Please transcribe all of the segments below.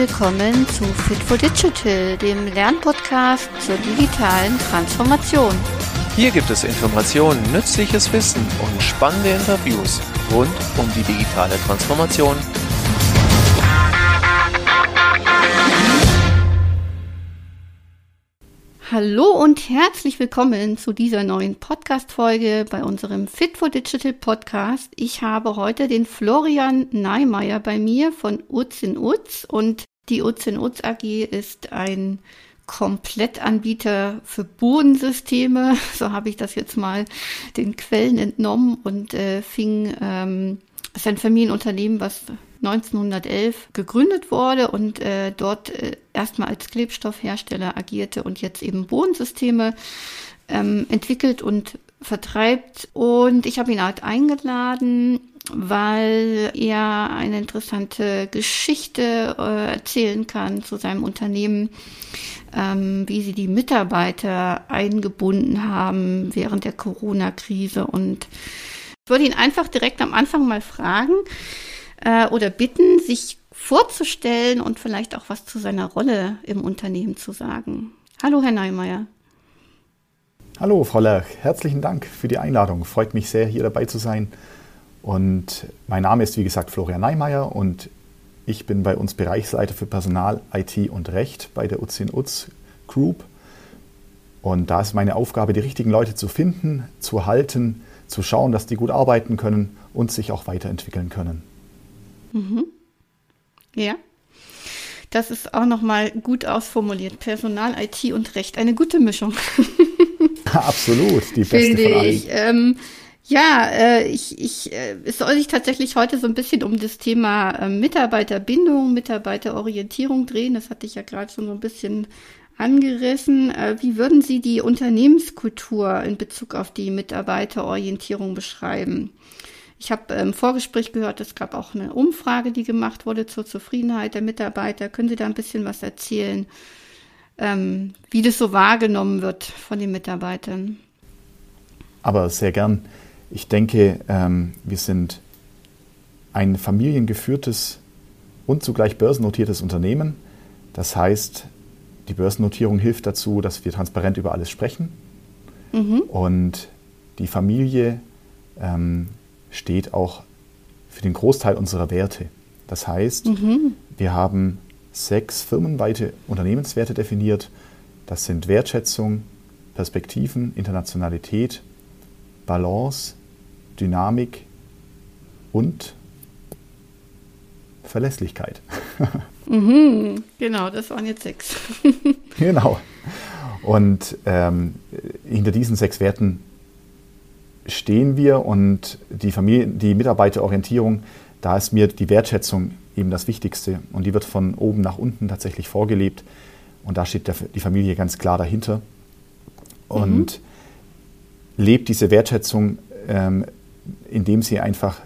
willkommen zu Fit for Digital, dem Lernpodcast zur digitalen Transformation. Hier gibt es Informationen, nützliches Wissen und spannende Interviews rund um die digitale Transformation. Hallo und herzlich willkommen zu dieser neuen Podcast-Folge bei unserem Fit for Digital Podcast. Ich habe heute den Florian Neimeyer bei mir von Utz in Utz und die Utz AG ist ein Komplettanbieter für Bodensysteme. So habe ich das jetzt mal den Quellen entnommen und äh, fing, ähm, ist ein Familienunternehmen, was 1911 gegründet wurde und äh, dort äh, erstmal als Klebstoffhersteller agierte und jetzt eben Bodensysteme ähm, entwickelt und vertreibt. Und ich habe ihn halt eingeladen, weil er eine interessante Geschichte äh, erzählen kann zu seinem Unternehmen, ähm, wie sie die Mitarbeiter eingebunden haben während der Corona-Krise. Und ich würde ihn einfach direkt am Anfang mal fragen, äh, oder bitten, sich vorzustellen und vielleicht auch was zu seiner Rolle im Unternehmen zu sagen. Hallo, Herr Neumeier. Hallo, Frau Lerch. Herzlichen Dank für die Einladung. Freut mich sehr, hier dabei zu sein. Und mein Name ist, wie gesagt, Florian Neymeier und ich bin bei uns Bereichsleiter für Personal, IT und Recht bei der Uzin Uz Group. Und da ist meine Aufgabe, die richtigen Leute zu finden, zu halten, zu schauen, dass die gut arbeiten können und sich auch weiterentwickeln können. Mhm. Ja. Das ist auch nochmal gut ausformuliert. Personal, IT und Recht. Eine gute Mischung. Absolut, die beste Finde von allen. Ich. Ähm, ja, äh, ich, ich, äh, es soll sich tatsächlich heute so ein bisschen um das Thema äh, Mitarbeiterbindung, Mitarbeiterorientierung drehen. Das hatte ich ja gerade schon so ein bisschen angerissen. Äh, wie würden Sie die Unternehmenskultur in Bezug auf die Mitarbeiterorientierung beschreiben? Ich habe im Vorgespräch gehört, es gab auch eine Umfrage, die gemacht wurde zur Zufriedenheit der Mitarbeiter. Können Sie da ein bisschen was erzählen, ähm, wie das so wahrgenommen wird von den Mitarbeitern? Aber sehr gern. Ich denke, ähm, wir sind ein familiengeführtes und zugleich börsennotiertes Unternehmen. Das heißt, die Börsennotierung hilft dazu, dass wir transparent über alles sprechen. Mhm. Und die Familie ähm, steht auch für den Großteil unserer Werte. Das heißt, mhm. wir haben sechs firmenweite Unternehmenswerte definiert. Das sind Wertschätzung, Perspektiven, Internationalität, Balance, Dynamik und Verlässlichkeit. Mhm, genau, das waren jetzt sechs. genau. Und ähm, hinter diesen sechs Werten stehen wir und die, Familie, die Mitarbeiterorientierung, da ist mir die Wertschätzung eben das Wichtigste und die wird von oben nach unten tatsächlich vorgelebt und da steht der, die Familie ganz klar dahinter und mhm. lebt diese Wertschätzung, ähm, indem sie einfach,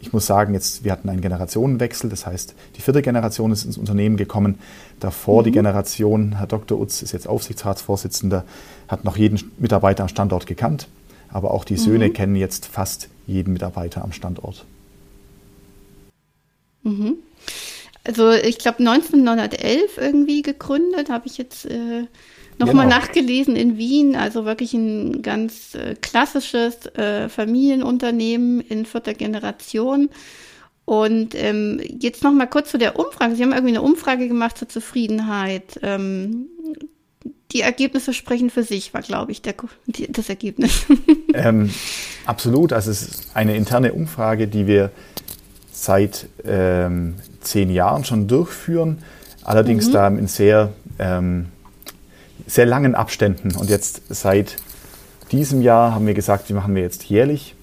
ich muss sagen, jetzt wir hatten einen Generationenwechsel, das heißt, die vierte Generation ist ins Unternehmen gekommen, davor mhm. die Generation, Herr Dr. Utz ist jetzt Aufsichtsratsvorsitzender, hat noch jeden Mitarbeiter am Standort gekannt aber auch die Söhne mhm. kennen jetzt fast jeden Mitarbeiter am Standort. Mhm. Also ich glaube 1911 irgendwie gegründet, habe ich jetzt äh, nochmal genau. nachgelesen in Wien. Also wirklich ein ganz äh, klassisches äh, Familienunternehmen in vierter Generation. Und ähm, jetzt nochmal kurz zu der Umfrage. Sie haben irgendwie eine Umfrage gemacht zur Zufriedenheit. Ähm, die Ergebnisse sprechen für sich, war, glaube ich, der, die, das Ergebnis. Ähm, absolut. Also es ist eine interne Umfrage, die wir seit ähm, zehn Jahren schon durchführen, allerdings mhm. da in sehr, ähm, sehr langen Abständen. Und jetzt seit diesem Jahr haben wir gesagt, die machen wir jetzt jährlich.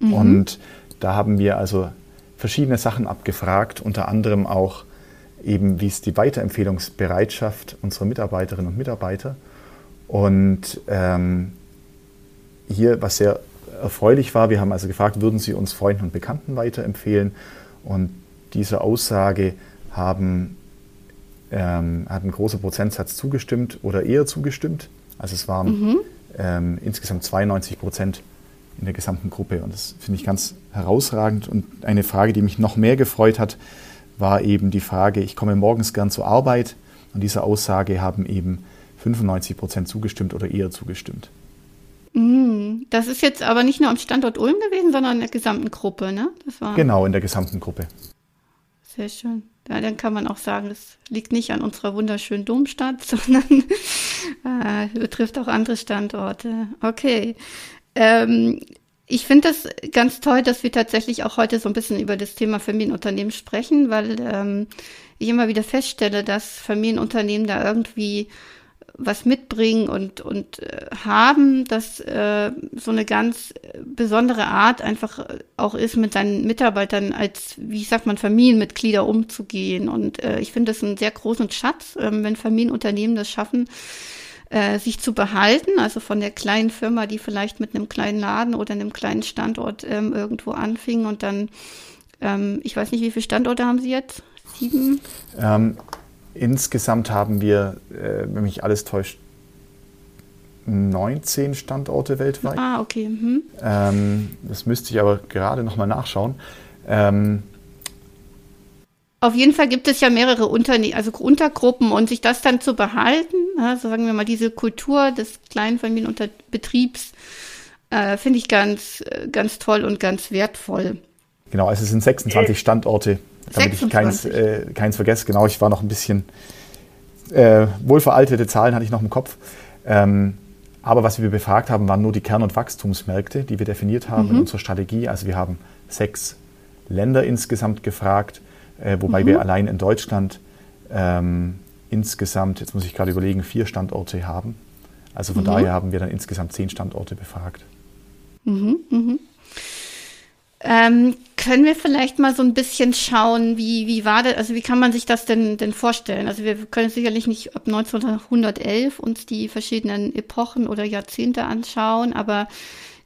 Mhm. Und da haben wir also verschiedene Sachen abgefragt, unter anderem auch eben, wie ist die Weiterempfehlungsbereitschaft unserer Mitarbeiterinnen und Mitarbeiter. Und ähm, hier, was sehr erfreulich war, wir haben also gefragt, würden Sie uns Freunden und Bekannten weiterempfehlen? Und dieser Aussage haben, ähm, hat ein großer Prozentsatz zugestimmt oder eher zugestimmt. Also es waren mhm. ähm, insgesamt 92 Prozent in der gesamten Gruppe. Und das finde ich ganz herausragend. Und eine Frage, die mich noch mehr gefreut hat, war eben die Frage, ich komme morgens gern zur Arbeit. Und dieser Aussage haben eben 95 Prozent zugestimmt oder eher zugestimmt. Mm, das ist jetzt aber nicht nur am Standort Ulm gewesen, sondern in der gesamten Gruppe, ne? genau, in der gesamten Gruppe. Sehr schön. Ja, dann kann man auch sagen, es liegt nicht an unserer wunderschönen Domstadt, sondern äh, betrifft auch andere Standorte. Okay. Ähm, ich finde das ganz toll, dass wir tatsächlich auch heute so ein bisschen über das Thema Familienunternehmen sprechen, weil ähm, ich immer wieder feststelle, dass Familienunternehmen da irgendwie was mitbringen und, und äh, haben, dass äh, so eine ganz besondere Art einfach auch ist, mit seinen Mitarbeitern als, wie sagt man, Familienmitglieder umzugehen. Und äh, ich finde das einen sehr großen Schatz, äh, wenn Familienunternehmen das schaffen, äh, sich zu behalten, also von der kleinen Firma, die vielleicht mit einem kleinen Laden oder einem kleinen Standort ähm, irgendwo anfing und dann, ähm, ich weiß nicht, wie viele Standorte haben Sie jetzt? Sieben? Ähm, insgesamt haben wir, äh, wenn mich alles täuscht, 19 Standorte weltweit. Ah, okay. Mhm. Ähm, das müsste ich aber gerade nochmal nachschauen. Ähm, auf jeden Fall gibt es ja mehrere Unterne also Untergruppen und sich das dann zu behalten, also sagen wir mal diese Kultur des kleinen Familienbetriebs, äh, finde ich ganz, äh, ganz toll und ganz wertvoll. Genau, also es sind 26 Standorte, damit 26. ich keins, äh, keins vergesse. Genau, ich war noch ein bisschen äh, wohlveraltete Zahlen hatte ich noch im Kopf. Ähm, aber was wir befragt haben, waren nur die Kern- und Wachstumsmärkte, die wir definiert haben mhm. in unserer Strategie. Also wir haben sechs Länder insgesamt gefragt äh, wobei mhm. wir allein in Deutschland ähm, insgesamt, jetzt muss ich gerade überlegen, vier Standorte haben. Also von mhm. daher haben wir dann insgesamt zehn Standorte befragt. Mhm, mhm. Ähm, können wir vielleicht mal so ein bisschen schauen, wie, wie war das, also wie kann man sich das denn, denn vorstellen? Also wir können sicherlich nicht ab 1911 uns die verschiedenen Epochen oder Jahrzehnte anschauen, aber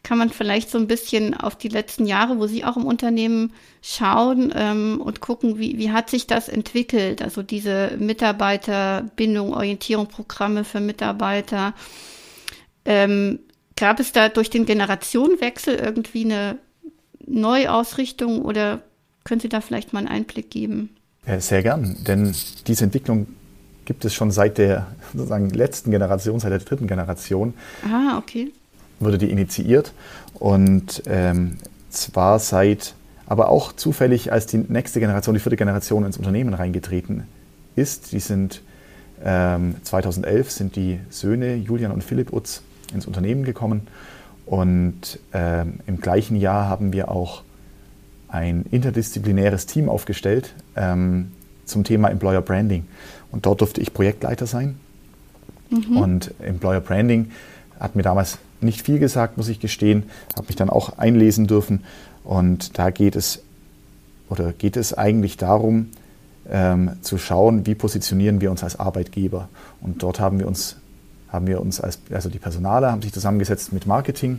kann man vielleicht so ein bisschen auf die letzten Jahre, wo Sie auch im Unternehmen schauen ähm, und gucken, wie, wie hat sich das entwickelt? Also diese Mitarbeiterbindung, Orientierung, Programme für Mitarbeiter. Ähm, gab es da durch den Generationenwechsel irgendwie eine Neuausrichtung oder können Sie da vielleicht mal einen Einblick geben? Sehr gern, denn diese Entwicklung gibt es schon seit der sozusagen letzten Generation, seit der dritten Generation. Ah, okay wurde die initiiert und ähm, zwar seit, aber auch zufällig, als die nächste Generation, die vierte Generation ins Unternehmen reingetreten ist. Die sind ähm, 2011 sind die Söhne Julian und Philipp Utz ins Unternehmen gekommen und ähm, im gleichen Jahr haben wir auch ein interdisziplinäres Team aufgestellt ähm, zum Thema Employer Branding. Und dort durfte ich Projektleiter sein. Mhm. Und Employer Branding hat mir damals nicht viel gesagt, muss ich gestehen, habe mich dann auch einlesen dürfen. Und da geht es, oder geht es eigentlich darum, ähm, zu schauen, wie positionieren wir uns als Arbeitgeber. Und dort haben wir uns, haben wir uns als, also die Personale haben sich zusammengesetzt mit Marketing,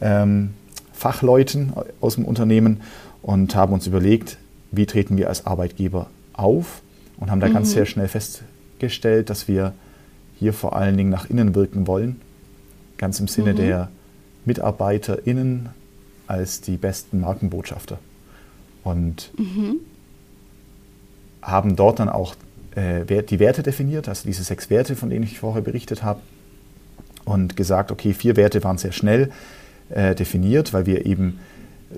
ähm, Fachleuten aus dem Unternehmen und haben uns überlegt, wie treten wir als Arbeitgeber auf und haben da mhm. ganz sehr schnell festgestellt, dass wir hier vor allen Dingen nach innen wirken wollen ganz im Sinne mhm. der MitarbeiterInnen als die besten Markenbotschafter. Und mhm. haben dort dann auch äh, die Werte definiert, also diese sechs Werte, von denen ich vorher berichtet habe, und gesagt, okay, vier Werte waren sehr schnell äh, definiert, weil wir eben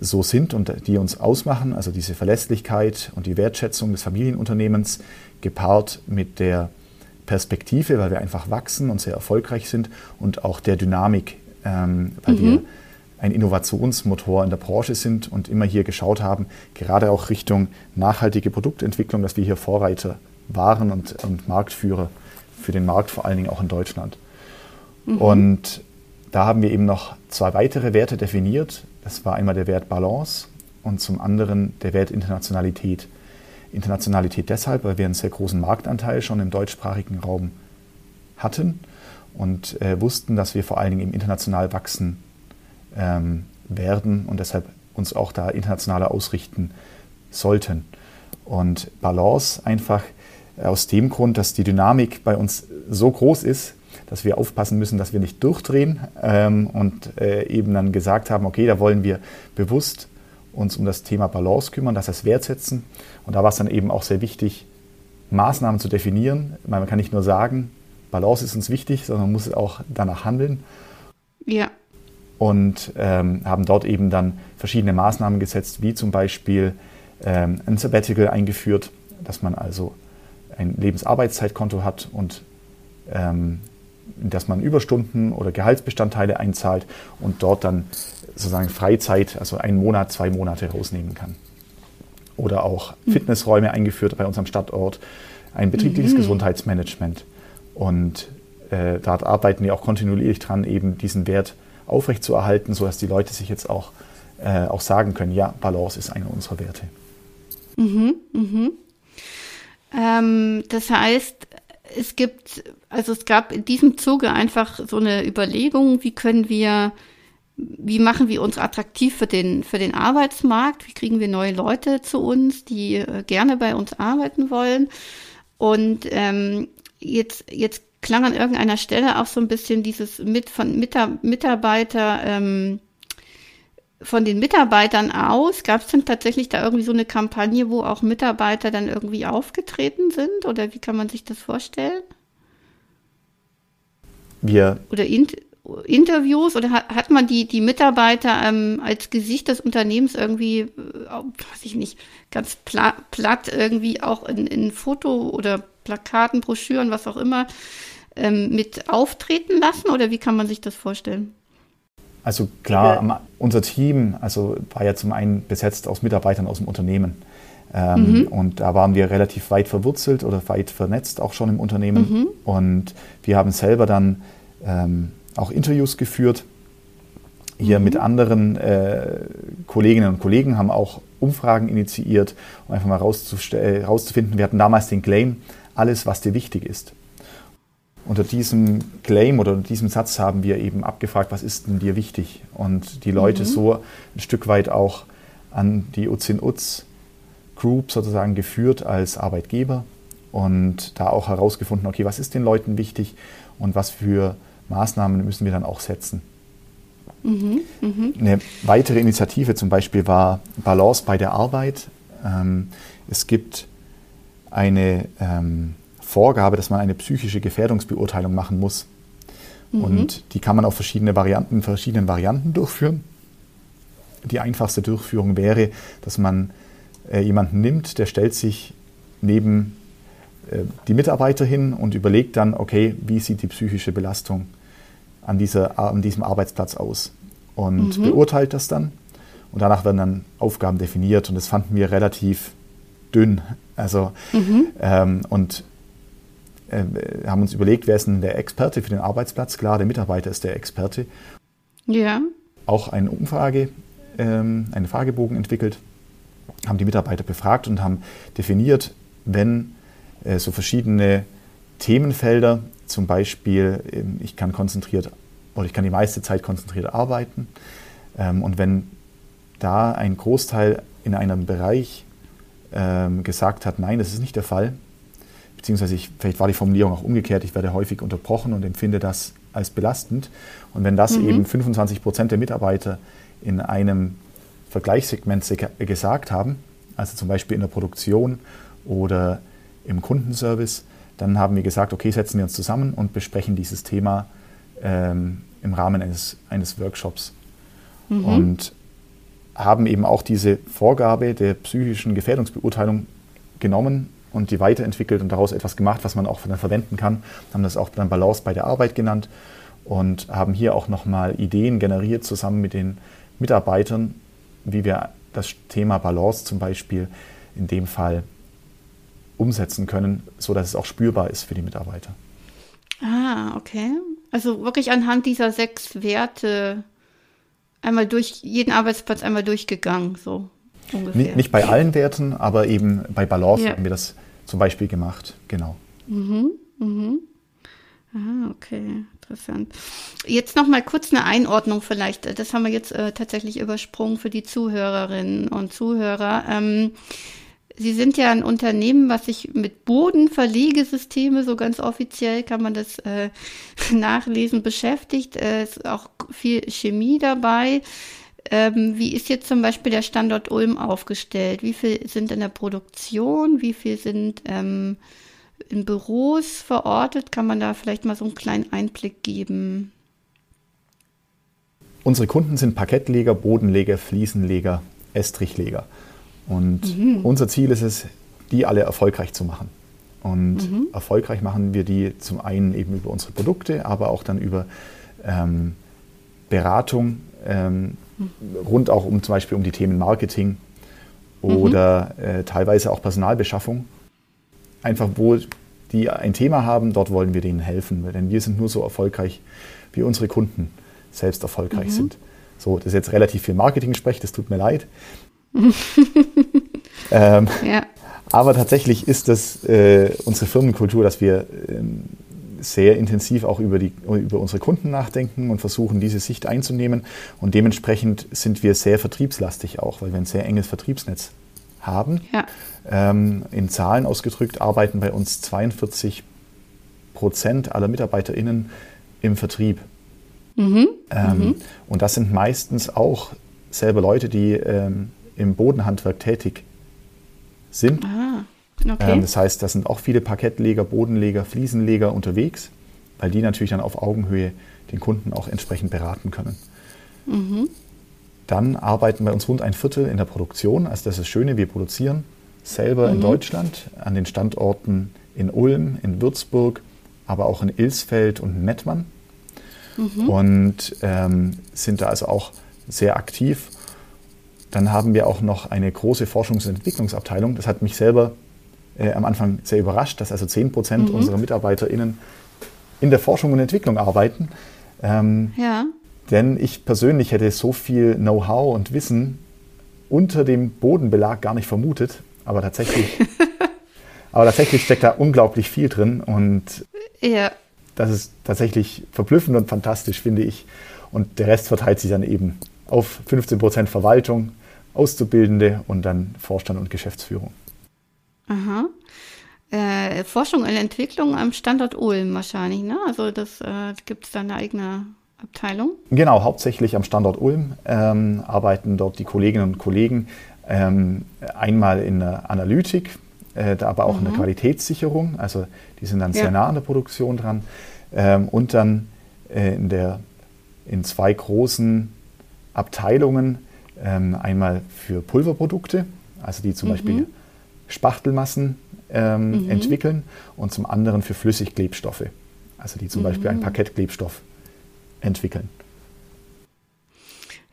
so sind und die uns ausmachen, also diese Verlässlichkeit und die Wertschätzung des Familienunternehmens gepaart mit der Perspektive, weil wir einfach wachsen und sehr erfolgreich sind und auch der Dynamik, ähm, weil mhm. wir ein Innovationsmotor in der Branche sind und immer hier geschaut haben, gerade auch Richtung nachhaltige Produktentwicklung, dass wir hier Vorreiter waren und, und Marktführer für den Markt, vor allen Dingen auch in Deutschland. Mhm. Und da haben wir eben noch zwei weitere Werte definiert. Das war einmal der Wert Balance und zum anderen der Wert Internationalität. Internationalität deshalb, weil wir einen sehr großen Marktanteil schon im deutschsprachigen Raum hatten und äh, wussten, dass wir vor allen Dingen im international wachsen ähm, werden und deshalb uns auch da internationaler ausrichten sollten. Und Balance einfach aus dem Grund, dass die Dynamik bei uns so groß ist, dass wir aufpassen müssen, dass wir nicht durchdrehen ähm, und äh, eben dann gesagt haben, okay, da wollen wir bewusst uns um das Thema Balance kümmern, das heißt wertsetzen. Und da war es dann eben auch sehr wichtig, Maßnahmen zu definieren. Man kann nicht nur sagen, Balance ist uns wichtig, sondern man muss auch danach handeln. Ja. Und ähm, haben dort eben dann verschiedene Maßnahmen gesetzt, wie zum Beispiel ähm, ein Sabbatical eingeführt, dass man also ein Lebensarbeitszeitkonto hat und ähm, dass man Überstunden oder Gehaltsbestandteile einzahlt und dort dann sozusagen Freizeit, also einen Monat, zwei Monate rausnehmen kann. Oder auch mhm. Fitnessräume eingeführt bei unserem Standort, ein betriebliches mhm. Gesundheitsmanagement. Und äh, da arbeiten wir auch kontinuierlich dran, eben diesen Wert aufrechtzuerhalten, sodass die Leute sich jetzt auch, äh, auch sagen können, ja, Balance ist einer unserer Werte. Mhm, mhm. Ähm, das heißt, es gibt, also es gab in diesem Zuge einfach so eine Überlegung, wie können wir, wie machen wir uns attraktiv für den, für den Arbeitsmarkt? Wie kriegen wir neue Leute zu uns, die äh, gerne bei uns arbeiten wollen? Und ähm, jetzt, jetzt klang an irgendeiner Stelle auch so ein bisschen dieses mit von Mitarbeiter, ähm, von den Mitarbeitern aus, gab es denn tatsächlich da irgendwie so eine Kampagne, wo auch Mitarbeiter dann irgendwie aufgetreten sind? Oder wie kann man sich das vorstellen? Wir oder in, Interviews oder hat, hat man die, die Mitarbeiter ähm, als Gesicht des Unternehmens irgendwie, äh, weiß ich nicht, ganz pla platt irgendwie auch in, in Foto oder Plakaten, Broschüren, was auch immer, ähm, mit auftreten lassen? Oder wie kann man sich das vorstellen? Also klar, unser Team also war ja zum einen besetzt aus Mitarbeitern aus dem Unternehmen. Ähm, mhm. Und da waren wir relativ weit verwurzelt oder weit vernetzt auch schon im Unternehmen. Mhm. Und wir haben selber dann ähm, auch Interviews geführt. Hier mhm. mit anderen äh, Kolleginnen und Kollegen haben auch Umfragen initiiert, um einfach mal rauszufinden. Wir hatten damals den Claim, alles, was dir wichtig ist. Unter diesem Claim oder unter diesem Satz haben wir eben abgefragt, was ist denn dir wichtig? Und die Leute mhm. so ein Stück weit auch an die Uzin-Uz Group sozusagen geführt als Arbeitgeber und da auch herausgefunden, okay, was ist den Leuten wichtig und was für Maßnahmen müssen wir dann auch setzen. Mhm, mh. Eine weitere Initiative zum Beispiel war Balance bei der Arbeit. Ähm, es gibt eine ähm, Vorgabe, dass man eine psychische Gefährdungsbeurteilung machen muss. Mhm. Und die kann man auf verschiedene Varianten, verschiedenen Varianten durchführen. Die einfachste Durchführung wäre, dass man äh, jemanden nimmt, der stellt sich neben äh, die Mitarbeiter hin und überlegt dann, okay, wie sieht die psychische Belastung an, dieser, an diesem Arbeitsplatz aus? Und mhm. beurteilt das dann. Und danach werden dann Aufgaben definiert und das fanden wir relativ dünn. Also, mhm. ähm, und äh, haben uns überlegt, wer ist denn der Experte für den Arbeitsplatz? Klar, der Mitarbeiter ist der Experte. Ja. Auch eine Umfrage, ähm, einen Fragebogen entwickelt, haben die Mitarbeiter befragt und haben definiert, wenn äh, so verschiedene Themenfelder, zum Beispiel, äh, ich kann konzentriert oder ich kann die meiste Zeit konzentriert arbeiten. Ähm, und wenn da ein Großteil in einem Bereich ähm, gesagt hat, nein, das ist nicht der Fall, beziehungsweise ich, vielleicht war die Formulierung auch umgekehrt, ich werde häufig unterbrochen und empfinde das als belastend. Und wenn das mhm. eben 25 Prozent der Mitarbeiter in einem Vergleichssegment gesagt haben, also zum Beispiel in der Produktion oder im Kundenservice, dann haben wir gesagt, okay, setzen wir uns zusammen und besprechen dieses Thema ähm, im Rahmen eines, eines Workshops. Mhm. Und haben eben auch diese Vorgabe der psychischen Gefährdungsbeurteilung genommen und die weiterentwickelt und daraus etwas gemacht, was man auch dann verwenden kann. Haben das auch dann Balance bei der Arbeit genannt und haben hier auch nochmal Ideen generiert zusammen mit den Mitarbeitern, wie wir das Thema Balance zum Beispiel in dem Fall umsetzen können, sodass es auch spürbar ist für die Mitarbeiter. Ah, okay. Also wirklich anhand dieser sechs Werte einmal durch jeden Arbeitsplatz einmal durchgegangen, so ungefähr. Nicht bei allen Werten, aber eben bei Balance ja. haben wir das zum Beispiel gemacht, genau. Mhm, mhm. Ah, okay, interessant. Jetzt noch mal kurz eine Einordnung vielleicht. Das haben wir jetzt äh, tatsächlich übersprungen für die Zuhörerinnen und Zuhörer. Ähm, Sie sind ja ein Unternehmen, was sich mit Bodenverlegesysteme, so ganz offiziell kann man das äh, nachlesen, beschäftigt. Es äh, ist auch viel Chemie dabei. Ähm, wie ist jetzt zum Beispiel der Standort Ulm aufgestellt? Wie viel sind in der Produktion? Wie viel sind ähm, in Büros verortet? Kann man da vielleicht mal so einen kleinen Einblick geben? Unsere Kunden sind Parkettleger, Bodenleger, Fliesenleger, Estrichleger. Und mhm. unser Ziel ist es, die alle erfolgreich zu machen. Und mhm. erfolgreich machen wir die zum einen eben über unsere Produkte, aber auch dann über ähm, Beratung, ähm. Rund auch um zum Beispiel um die Themen Marketing oder mhm. äh, teilweise auch Personalbeschaffung. Einfach wo die ein Thema haben, dort wollen wir denen helfen, denn wir sind nur so erfolgreich, wie unsere Kunden selbst erfolgreich mhm. sind. So, das ist jetzt relativ viel Marketing-Sprech, das tut mir leid. ähm, ja. Aber tatsächlich ist das äh, unsere Firmenkultur, dass wir ähm, sehr intensiv auch über, die, über unsere Kunden nachdenken und versuchen, diese Sicht einzunehmen. Und dementsprechend sind wir sehr vertriebslastig auch, weil wir ein sehr enges Vertriebsnetz haben. Ja. Ähm, in Zahlen ausgedrückt arbeiten bei uns 42 Prozent aller MitarbeiterInnen im Vertrieb. Mhm. Ähm, mhm. Und das sind meistens auch selber Leute, die ähm, im Bodenhandwerk tätig sind. Ah, okay. Ähm, das heißt, da sind auch viele Parkettleger, Bodenleger, Fliesenleger unterwegs, weil die natürlich dann auf Augenhöhe den Kunden auch entsprechend beraten können. Mhm. Dann arbeiten bei uns rund ein Viertel in der Produktion. Also das ist das Schöne, wir produzieren selber mhm. in Deutschland an den Standorten in Ulm, in Würzburg, aber auch in Ilsfeld und Mettmann mhm. und ähm, sind da also auch sehr aktiv. Dann haben wir auch noch eine große Forschungs- und Entwicklungsabteilung. Das hat mich selber äh, am Anfang sehr überrascht, dass also 10 Prozent mhm. unserer MitarbeiterInnen in der Forschung und Entwicklung arbeiten. Ähm, ja. Denn ich persönlich hätte so viel Know-how und Wissen unter dem Bodenbelag gar nicht vermutet. Aber tatsächlich, aber tatsächlich steckt da unglaublich viel drin. Und ja das ist tatsächlich verblüffend und fantastisch, finde ich. Und der Rest verteilt sich dann eben auf 15 Prozent Verwaltung, Auszubildende und dann Vorstand und Geschäftsführung. Aha. Äh, Forschung und Entwicklung am Standort Ulm wahrscheinlich, ne? Also das äh, gibt es da eine eigene Abteilung? Genau, hauptsächlich am Standort Ulm ähm, arbeiten dort die Kolleginnen und Kollegen ähm, einmal in der Analytik, äh, aber auch mhm. in der mhm. Qualitätssicherung. Also die sind dann ja. sehr nah an der Produktion dran. Ähm, und dann äh, in, der, in zwei großen Abteilungen, ähm, einmal für Pulverprodukte, also die zum mhm. Beispiel Spachtelmassen ähm, mhm. entwickeln, und zum anderen für Flüssigklebstoffe, also die zum Beispiel einen mhm. Parkettklebstoff entwickeln.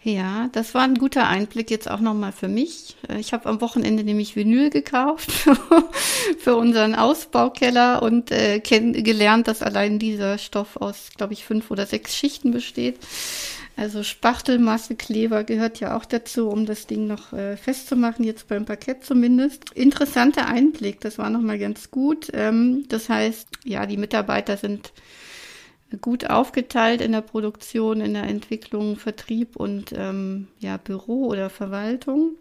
Ja, das war ein guter Einblick jetzt auch nochmal für mich. Ich habe am Wochenende nämlich Vinyl gekauft für unseren Ausbaukeller und äh, gelernt, dass allein dieser Stoff aus, glaube ich, fünf oder sechs Schichten besteht. Also Spachtelmasse, Kleber gehört ja auch dazu, um das Ding noch äh, festzumachen, jetzt beim Parkett zumindest. Interessanter Einblick, das war nochmal ganz gut. Ähm, das heißt, ja, die Mitarbeiter sind gut aufgeteilt in der Produktion, in der Entwicklung, Vertrieb und ähm, ja, Büro oder Verwaltung.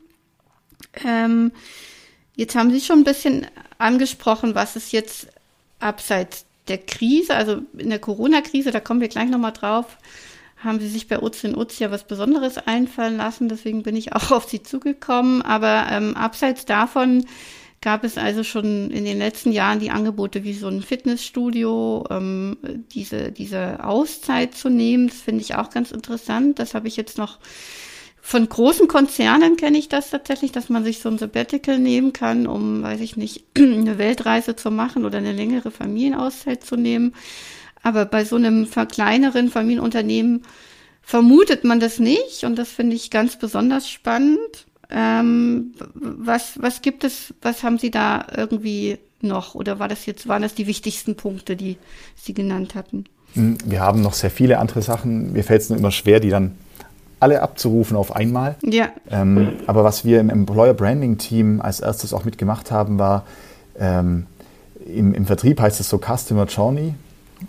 Ähm, jetzt haben Sie schon ein bisschen angesprochen, was es jetzt abseits der Krise, also in der Corona-Krise, da kommen wir gleich nochmal drauf, haben Sie sich bei Uzi und Uzi ja was Besonderes einfallen lassen. Deswegen bin ich auch auf Sie zugekommen. Aber ähm, abseits davon gab es also schon in den letzten Jahren die Angebote wie so ein Fitnessstudio, ähm, diese, diese Auszeit zu nehmen. Das finde ich auch ganz interessant. Das habe ich jetzt noch von großen Konzernen kenne ich das tatsächlich, dass man sich so ein Sabbatical nehmen kann, um, weiß ich nicht, eine Weltreise zu machen oder eine längere Familienauszeit zu nehmen. Aber bei so einem kleineren Familienunternehmen vermutet man das nicht und das finde ich ganz besonders spannend. Ähm, was, was gibt es, was haben Sie da irgendwie noch? Oder war das jetzt, waren das die wichtigsten Punkte, die Sie genannt hatten? Hm, wir haben noch sehr viele andere Sachen. Mir fällt es nur immer schwer, die dann alle abzurufen auf einmal. Ja. Ähm, aber was wir im Employer Branding Team als erstes auch mitgemacht haben, war ähm, im, im, Vertrieb heißt es so Customer Journey.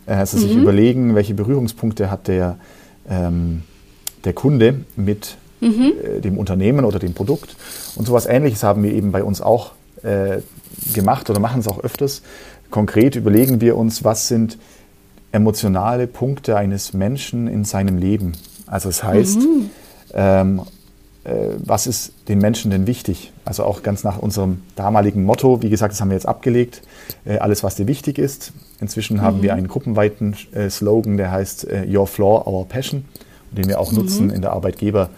Also mhm. sich überlegen, welche Berührungspunkte hat der, ähm, der Kunde mit mhm. äh, dem Unternehmen oder dem Produkt. Und sowas Ähnliches haben wir eben bei uns auch äh, gemacht oder machen es auch öfters. Konkret überlegen wir uns, was sind emotionale Punkte eines Menschen in seinem Leben. Also es das heißt, mhm. ähm, äh, was ist den Menschen denn wichtig? Also auch ganz nach unserem damaligen Motto, wie gesagt, das haben wir jetzt abgelegt, äh, alles, was dir wichtig ist. Inzwischen mhm. haben wir einen gruppenweiten äh, Slogan, der heißt äh, Your Floor, Our Passion, den wir auch mhm. nutzen in der Arbeitgeberwerbung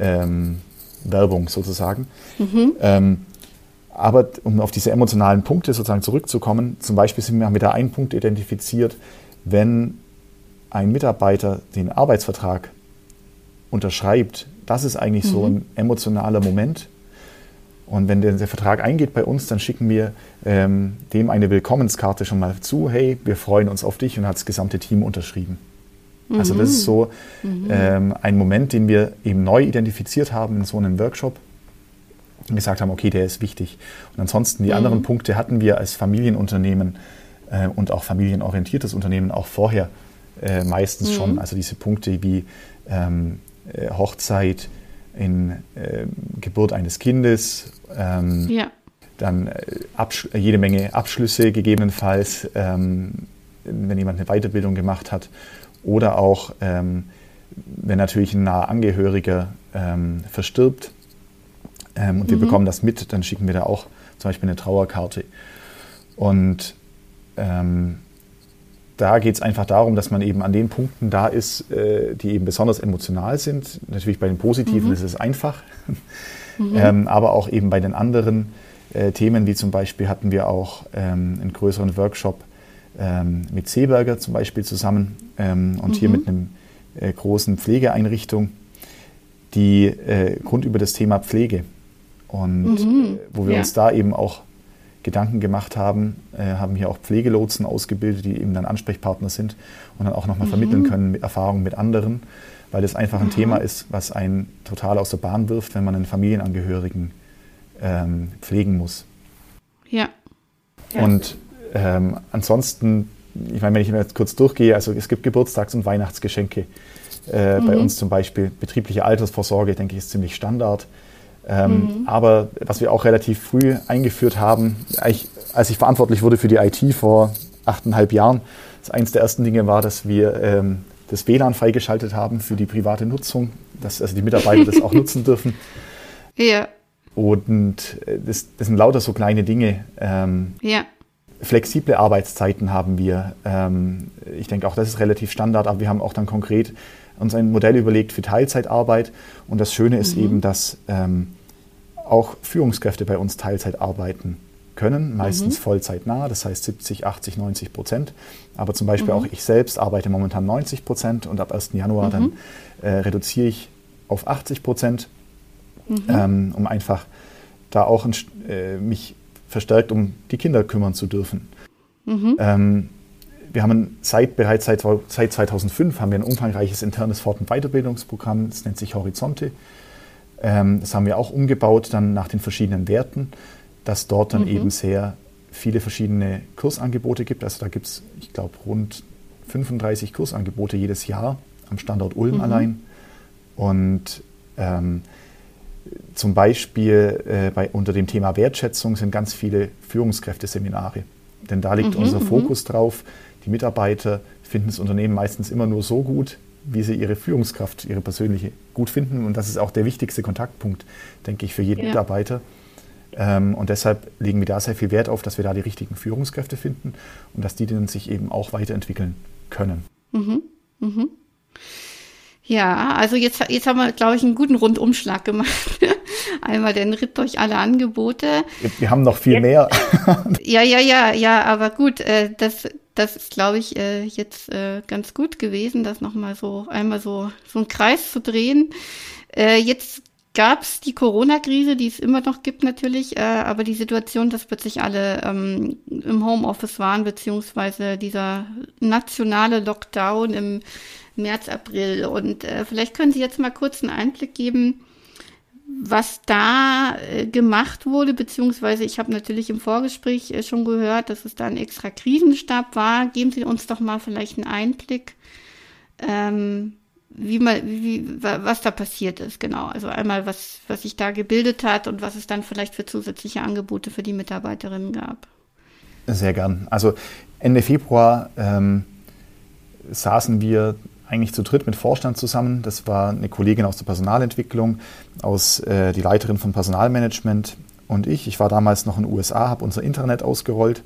ähm, sozusagen. Mhm. Ähm, aber um auf diese emotionalen Punkte sozusagen zurückzukommen, zum Beispiel haben wir da einen Punkt identifiziert, wenn ein Mitarbeiter den Arbeitsvertrag unterschreibt, das ist eigentlich mhm. so ein emotionaler Moment. Und wenn der, der, Vertrag eingeht bei uns, dann schicken wir ähm, dem eine Willkommenskarte schon mal zu. Hey, wir freuen uns auf dich und hat das gesamte Team unterschrieben. Mhm. Also das ist so mhm. ähm, ein Moment, den wir eben neu identifiziert haben in so einem Workshop und gesagt haben, okay, der ist wichtig. Und ansonsten die mhm. anderen Punkte hatten wir als Familienunternehmen äh, und auch familienorientiertes Unternehmen auch vorher äh, meistens schon. Mhm. Also diese Punkte wie ähm, äh, Hochzeit, in äh, Geburt eines Kindes, ähm, ja. dann äh, jede Menge Abschlüsse gegebenenfalls, ähm, wenn jemand eine Weiterbildung gemacht hat oder auch ähm, wenn natürlich ein naher Angehöriger ähm, verstirbt ähm, und mhm. wir bekommen das mit, dann schicken wir da auch zum Beispiel eine Trauerkarte. Und ähm, da geht es einfach darum, dass man eben an den Punkten da ist, äh, die eben besonders emotional sind. Natürlich bei den positiven mhm. ist es einfach, mhm. ähm, aber auch eben bei den anderen äh, Themen, wie zum Beispiel hatten wir auch ähm, einen größeren Workshop ähm, mit Seeberger zum Beispiel zusammen ähm, und mhm. hier mit einem äh, großen Pflegeeinrichtung, die äh, rund über das Thema Pflege und mhm. Äh, wo wir ja. uns da eben auch Gedanken gemacht haben, äh, haben hier auch Pflegelotsen ausgebildet, die eben dann Ansprechpartner sind und dann auch nochmal mhm. vermitteln können mit Erfahrungen mit anderen, weil es einfach ein mhm. Thema ist, was einen total aus der Bahn wirft, wenn man einen Familienangehörigen ähm, pflegen muss. Ja. ja. Und ähm, ansonsten, ich meine, wenn ich jetzt kurz durchgehe, also es gibt Geburtstags- und Weihnachtsgeschenke. Äh, mhm. Bei uns zum Beispiel betriebliche Altersvorsorge, denke ich, ist ziemlich Standard. Ähm, mhm. Aber was wir auch relativ früh eingeführt haben, als ich verantwortlich wurde für die IT vor achteinhalb Jahren, das eines der ersten Dinge war, dass wir ähm, das WLAN freigeschaltet haben für die private Nutzung, dass also die Mitarbeiter das auch nutzen dürfen. Ja. Und äh, das, das sind lauter so kleine Dinge. Ähm, ja. Flexible Arbeitszeiten haben wir. Ähm, ich denke auch, das ist relativ Standard, aber wir haben auch dann konkret uns ein Modell überlegt für Teilzeitarbeit. Und das Schöne ist mhm. eben, dass ähm, auch Führungskräfte bei uns Teilzeit arbeiten können, meistens mhm. vollzeitnah, das heißt 70, 80, 90 Prozent. Aber zum Beispiel mhm. auch ich selbst arbeite momentan 90 Prozent und ab 1. Januar mhm. dann äh, reduziere ich auf 80 Prozent, mhm. ähm, um einfach da auch ein, äh, mich verstärkt um die Kinder kümmern zu dürfen. Mhm. Ähm, wir haben seit, bereits seit, seit 2005 haben wir ein umfangreiches internes Fort- und Weiterbildungsprogramm, das nennt sich Horizonte. Ähm, das haben wir auch umgebaut dann nach den verschiedenen Werten, dass dort dann mhm. eben sehr viele verschiedene Kursangebote gibt. Also da gibt es, ich glaube, rund 35 Kursangebote jedes Jahr am Standort Ulm mhm. allein. Und ähm, zum Beispiel äh, bei, unter dem Thema Wertschätzung sind ganz viele Führungskräfteseminare. Denn da liegt mhm, unser mhm. Fokus drauf. Die Mitarbeiter finden das Unternehmen meistens immer nur so gut, wie sie ihre Führungskraft, ihre persönliche, gut finden. Und das ist auch der wichtigste Kontaktpunkt, denke ich, für jeden ja. Mitarbeiter. Ähm, und deshalb legen wir da sehr viel Wert auf, dass wir da die richtigen Führungskräfte finden und dass die dann sich eben auch weiterentwickeln können. Mhm. Mhm. Ja, also jetzt, jetzt haben wir, glaube ich, einen guten Rundumschlag gemacht. Einmal den Ritt durch alle Angebote. Wir haben noch viel mehr. ja, ja, ja, ja, aber gut, äh, das, das ist, glaube ich, äh, jetzt äh, ganz gut gewesen, das nochmal so einmal so, so einen Kreis zu drehen. Äh, jetzt gab es die Corona-Krise, die es immer noch gibt natürlich, äh, aber die Situation, dass plötzlich alle ähm, im Homeoffice waren, beziehungsweise dieser nationale Lockdown im März, April. Und äh, vielleicht können Sie jetzt mal kurz einen Einblick geben, was da äh, gemacht wurde, beziehungsweise ich habe natürlich im Vorgespräch äh, schon gehört, dass es da ein extra Krisenstab war. Geben Sie uns doch mal vielleicht einen Einblick, ähm, wie mal, wie, was da passiert ist, genau. Also einmal, was, was sich da gebildet hat und was es dann vielleicht für zusätzliche Angebote für die Mitarbeiterinnen gab. Sehr gern. Also Ende Februar ähm, saßen wir eigentlich zu dritt mit Vorstand zusammen. Das war eine Kollegin aus der Personalentwicklung, aus äh, die Leiterin von Personalmanagement und ich. Ich war damals noch in den USA, habe unser Internet ausgerollt.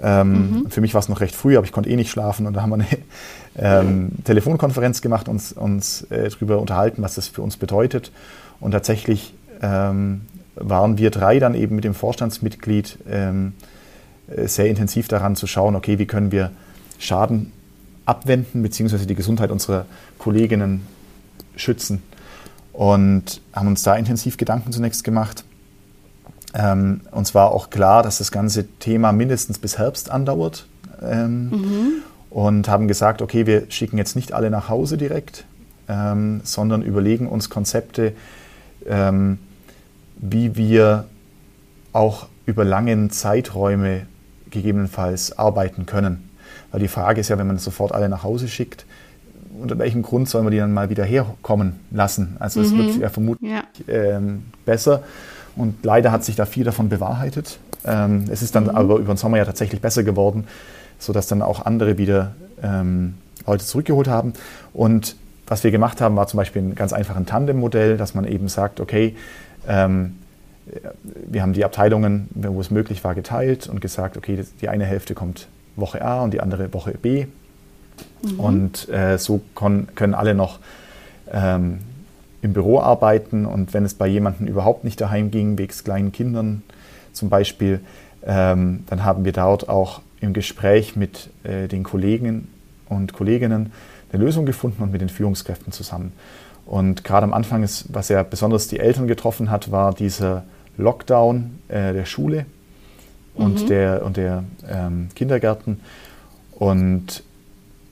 Ähm, mhm. Für mich war es noch recht früh, aber ich konnte eh nicht schlafen und da haben wir eine ähm, Telefonkonferenz gemacht, uns, uns äh, darüber unterhalten, was das für uns bedeutet. Und tatsächlich ähm, waren wir drei dann eben mit dem Vorstandsmitglied ähm, äh, sehr intensiv daran zu schauen, okay, wie können wir Schaden abwenden, beziehungsweise die Gesundheit unserer Kolleginnen schützen. Und haben uns da intensiv Gedanken zunächst gemacht. Ähm, uns war auch klar, dass das ganze Thema mindestens bis Herbst andauert. Ähm, mhm. Und haben gesagt, okay, wir schicken jetzt nicht alle nach Hause direkt, ähm, sondern überlegen uns Konzepte, ähm, wie wir auch über lange Zeiträume gegebenenfalls arbeiten können. Weil die Frage ist ja, wenn man sofort alle nach Hause schickt, unter welchem Grund sollen wir die dann mal wieder herkommen lassen? Also es mhm. wird ja vermutlich ja. Ähm, besser. Und leider hat sich da viel davon bewahrheitet. Ähm, es ist dann mhm. aber über den Sommer ja tatsächlich besser geworden, sodass dann auch andere wieder ähm, Leute zurückgeholt haben. Und was wir gemacht haben, war zum Beispiel ein ganz einfaches Tandem-Modell, dass man eben sagt, okay, ähm, wir haben die Abteilungen, wo es möglich war, geteilt und gesagt, okay, die eine Hälfte kommt Woche A und die andere Woche B. Mhm. Und äh, so können alle noch ähm, im Büro arbeiten. Und wenn es bei jemandem überhaupt nicht daheim ging, wegen kleinen Kindern zum Beispiel, ähm, dann haben wir dort auch im Gespräch mit äh, den Kollegen und Kolleginnen eine Lösung gefunden und mit den Führungskräften zusammen. Und gerade am Anfang, ist, was ja besonders die Eltern getroffen hat, war dieser Lockdown äh, der Schule und mhm. der, und der ähm, Kindergärten. Und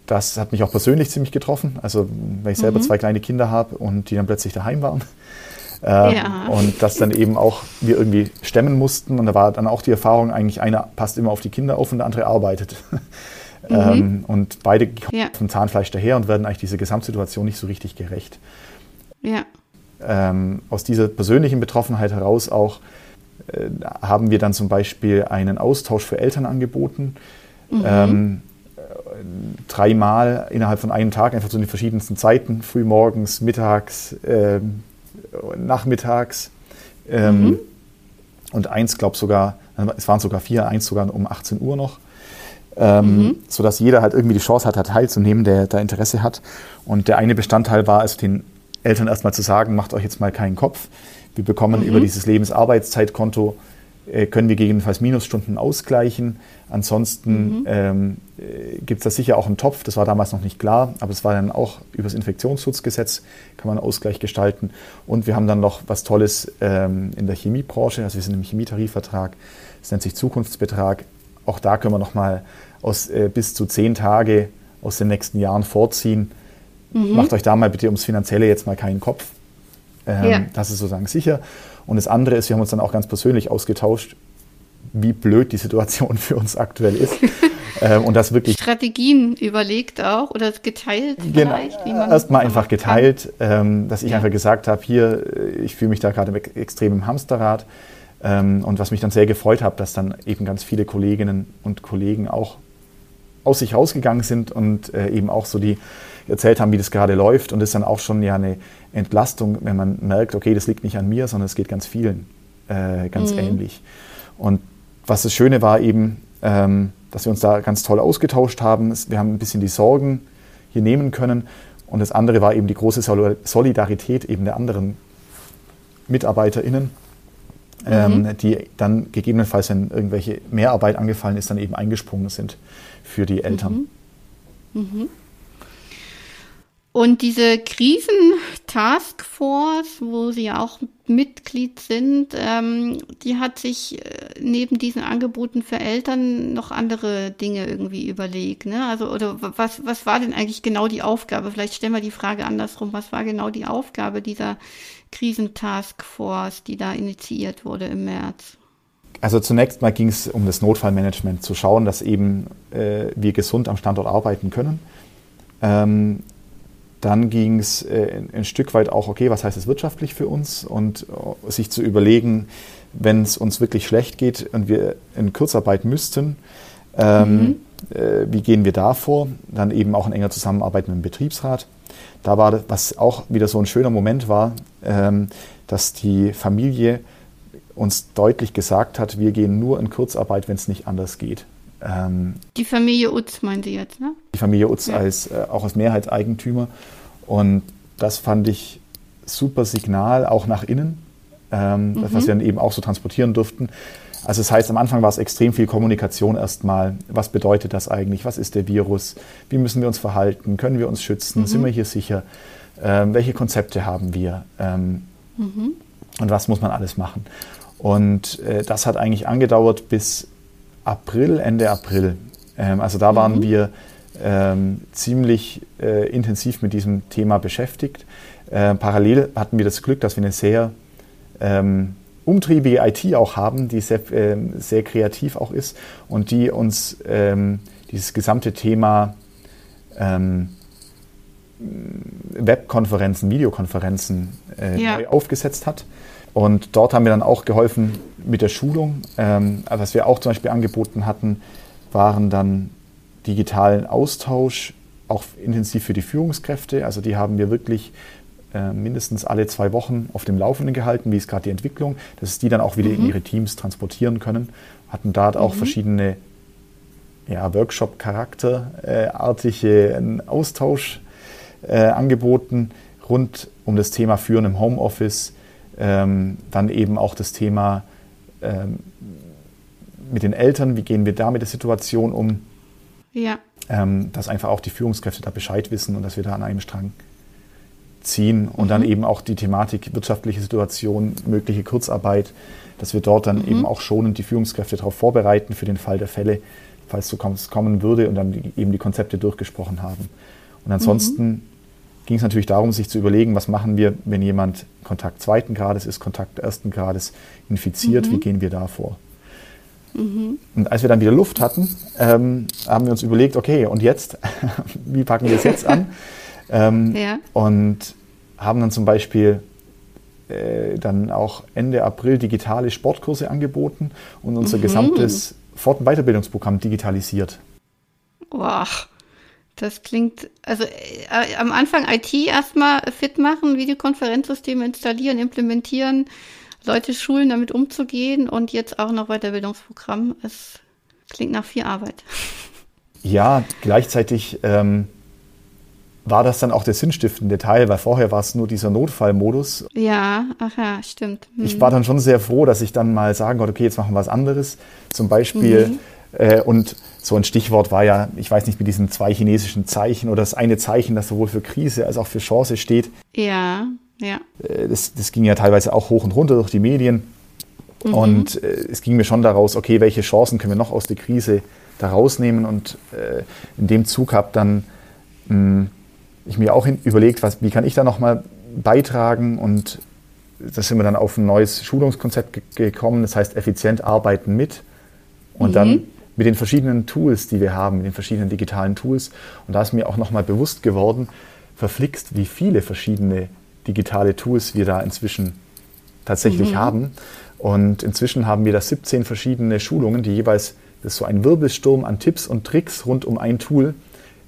das hat mich auch persönlich ziemlich getroffen. Also, weil ich selber mhm. zwei kleine Kinder habe und die dann plötzlich daheim waren. Ähm, ja. Und das dann eben auch wir irgendwie stemmen mussten. Und da war dann auch die Erfahrung, eigentlich einer passt immer auf die Kinder auf und der andere arbeitet. Mhm. Ähm, und beide kommen ja. vom Zahnfleisch daher und werden eigentlich dieser Gesamtsituation nicht so richtig gerecht. Ja. Ähm, aus dieser persönlichen Betroffenheit heraus auch äh, haben wir dann zum Beispiel einen Austausch für Eltern angeboten. Mhm. Ähm, dreimal innerhalb von einem Tag, einfach zu den verschiedensten Zeiten, frühmorgens, mittags, äh, nachmittags. Ähm, mhm. Und eins, glaube sogar, es waren sogar vier, eins sogar um 18 Uhr noch. Ähm, mhm. sodass jeder halt irgendwie die Chance hat, teilzunehmen, der da Interesse hat. Und der eine Bestandteil war es, den Eltern erstmal zu sagen, macht euch jetzt mal keinen Kopf. Wir bekommen mhm. über dieses Lebensarbeitszeitkonto äh, können wir gegebenenfalls Minusstunden ausgleichen. Ansonsten mhm. ähm, äh, gibt es da sicher auch einen Topf, das war damals noch nicht klar, aber es war dann auch über das Infektionsschutzgesetz kann man einen Ausgleich gestalten. Und wir haben dann noch was Tolles ähm, in der Chemiebranche, also wir sind im Chemietarifvertrag, das nennt sich Zukunftsbetrag. Auch da können wir nochmal aus äh, bis zu zehn Tage aus den nächsten Jahren vorziehen. Mhm. Macht euch da mal bitte ums Finanzielle jetzt mal keinen Kopf. Ähm, ja. Das ist sozusagen sicher. Und das andere ist, wir haben uns dann auch ganz persönlich ausgetauscht, wie blöd die Situation für uns aktuell ist. ähm, und das wirklich. Strategien überlegt auch oder geteilt genau, vielleicht? Erstmal einfach geteilt, ähm, dass ich ja. einfach gesagt habe, hier, äh, ich fühle mich da gerade extrem im Hamsterrad. Ähm, und was mich dann sehr gefreut hat, dass dann eben ganz viele Kolleginnen und Kollegen auch aus sich rausgegangen sind und äh, eben auch so die erzählt haben, wie das gerade läuft. Und das ist dann auch schon ja eine Entlastung, wenn man merkt, okay, das liegt nicht an mir, sondern es geht ganz vielen äh, ganz mhm. ähnlich. Und was das Schöne war eben, ähm, dass wir uns da ganz toll ausgetauscht haben. Wir haben ein bisschen die Sorgen hier nehmen können. Und das andere war eben die große Solidarität eben der anderen MitarbeiterInnen, ähm, mhm. ähm, die dann gegebenenfalls, wenn irgendwelche Mehrarbeit angefallen ist, dann eben eingesprungen sind für die Eltern. Mhm. Mhm. Und diese Krisen-Taskforce, wo Sie auch Mitglied sind, ähm, die hat sich äh, neben diesen Angeboten für Eltern noch andere Dinge irgendwie überlegt. Ne? Also, oder was, was war denn eigentlich genau die Aufgabe? Vielleicht stellen wir die Frage andersrum. Was war genau die Aufgabe dieser Krisen-Taskforce, die da initiiert wurde im März? Also zunächst mal ging es um das Notfallmanagement, zu schauen, dass eben äh, wir gesund am Standort arbeiten können. Ähm, dann ging es äh, ein Stück weit auch, okay, was heißt es wirtschaftlich für uns und äh, sich zu überlegen, wenn es uns wirklich schlecht geht und wir in Kurzarbeit müssten, ähm, mhm. äh, wie gehen wir da vor? Dann eben auch in enger Zusammenarbeit mit dem Betriebsrat. Da war, das, was auch wieder so ein schöner Moment war, ähm, dass die Familie uns deutlich gesagt hat, wir gehen nur in Kurzarbeit, wenn es nicht anders geht. Ähm, die Familie Utz meint ihr jetzt, ne? Die Familie Utz ja. als, äh, auch als Mehrheitseigentümer. Und das fand ich super Signal, auch nach innen, ähm, mhm. was wir dann eben auch so transportieren durften. Also das heißt, am Anfang war es extrem viel Kommunikation erstmal. Was bedeutet das eigentlich? Was ist der Virus? Wie müssen wir uns verhalten? Können wir uns schützen? Mhm. Sind wir hier sicher? Ähm, welche Konzepte haben wir? Ähm, mhm. Und was muss man alles machen? Und äh, das hat eigentlich angedauert bis April, Ende April. Ähm, also da waren mhm. wir ähm, ziemlich äh, intensiv mit diesem Thema beschäftigt. Äh, parallel hatten wir das Glück, dass wir eine sehr ähm, umtriebige IT auch haben, die sehr, äh, sehr kreativ auch ist und die uns ähm, dieses gesamte Thema ähm, Webkonferenzen, Videokonferenzen äh, ja. neu aufgesetzt hat. Und dort haben wir dann auch geholfen mit der Schulung. Ähm, was wir auch zum Beispiel angeboten hatten, waren dann digitalen Austausch, auch intensiv für die Führungskräfte. Also die haben wir wirklich äh, mindestens alle zwei Wochen auf dem Laufenden gehalten, wie ist gerade die Entwicklung, dass die dann auch wieder mhm. in ihre Teams transportieren können. Hatten da auch mhm. verschiedene ja, Workshop-charakterartige äh, Austausch äh, angeboten rund um das Thema Führen im Homeoffice, ähm, dann eben auch das Thema ähm, mit den Eltern, wie gehen wir da mit der Situation um. Ja. Ähm, dass einfach auch die Führungskräfte da Bescheid wissen und dass wir da an einem Strang ziehen und mhm. dann eben auch die Thematik wirtschaftliche Situation, mögliche Kurzarbeit, dass wir dort dann mhm. eben auch schonend die Führungskräfte darauf vorbereiten für den Fall der Fälle, falls so kommen würde und dann eben die Konzepte durchgesprochen haben. Und ansonsten mhm ging es natürlich darum, sich zu überlegen, was machen wir, wenn jemand Kontakt zweiten Grades ist, Kontakt ersten Grades infiziert, mhm. wie gehen wir da vor? Mhm. Und als wir dann wieder Luft hatten, ähm, haben wir uns überlegt, okay, und jetzt, wie packen wir es jetzt an? ähm, ja. Und haben dann zum Beispiel äh, dann auch Ende April digitale Sportkurse angeboten und unser mhm. gesamtes Fort- und Weiterbildungsprogramm digitalisiert. Wow. Das klingt, also äh, am Anfang IT erstmal fit machen, Videokonferenzsysteme installieren, implementieren, Leute schulen, damit umzugehen und jetzt auch noch Weiterbildungsprogramm. Es klingt nach viel Arbeit. Ja, gleichzeitig ähm, war das dann auch der sinnstiftende Teil, weil vorher war es nur dieser Notfallmodus. Ja, ach ja, stimmt. Hm. Ich war dann schon sehr froh, dass ich dann mal sagen konnte, okay, jetzt machen wir was anderes. Zum Beispiel mhm äh, und so ein Stichwort war ja, ich weiß nicht, mit diesen zwei chinesischen Zeichen oder das eine Zeichen, das sowohl für Krise als auch für Chance steht. Ja, ja. Äh, das, das ging ja teilweise auch hoch und runter durch die Medien. Mhm. Und äh, es ging mir schon daraus, okay, welche Chancen können wir noch aus der Krise da rausnehmen? Und äh, in dem Zug habe dann mh, hm, ich mir auch überlegt, was, wie kann ich da nochmal beitragen und da sind wir dann auf ein neues Schulungskonzept gekommen, das heißt effizient arbeiten mit. Und mhm. dann mit den verschiedenen Tools, die wir haben, mit den verschiedenen digitalen Tools. Und da ist mir auch nochmal bewusst geworden, verflixt, wie viele verschiedene digitale Tools wir da inzwischen tatsächlich mhm. haben. Und inzwischen haben wir da 17 verschiedene Schulungen, die jeweils, das ist so ein Wirbelsturm an Tipps und Tricks rund um ein Tool,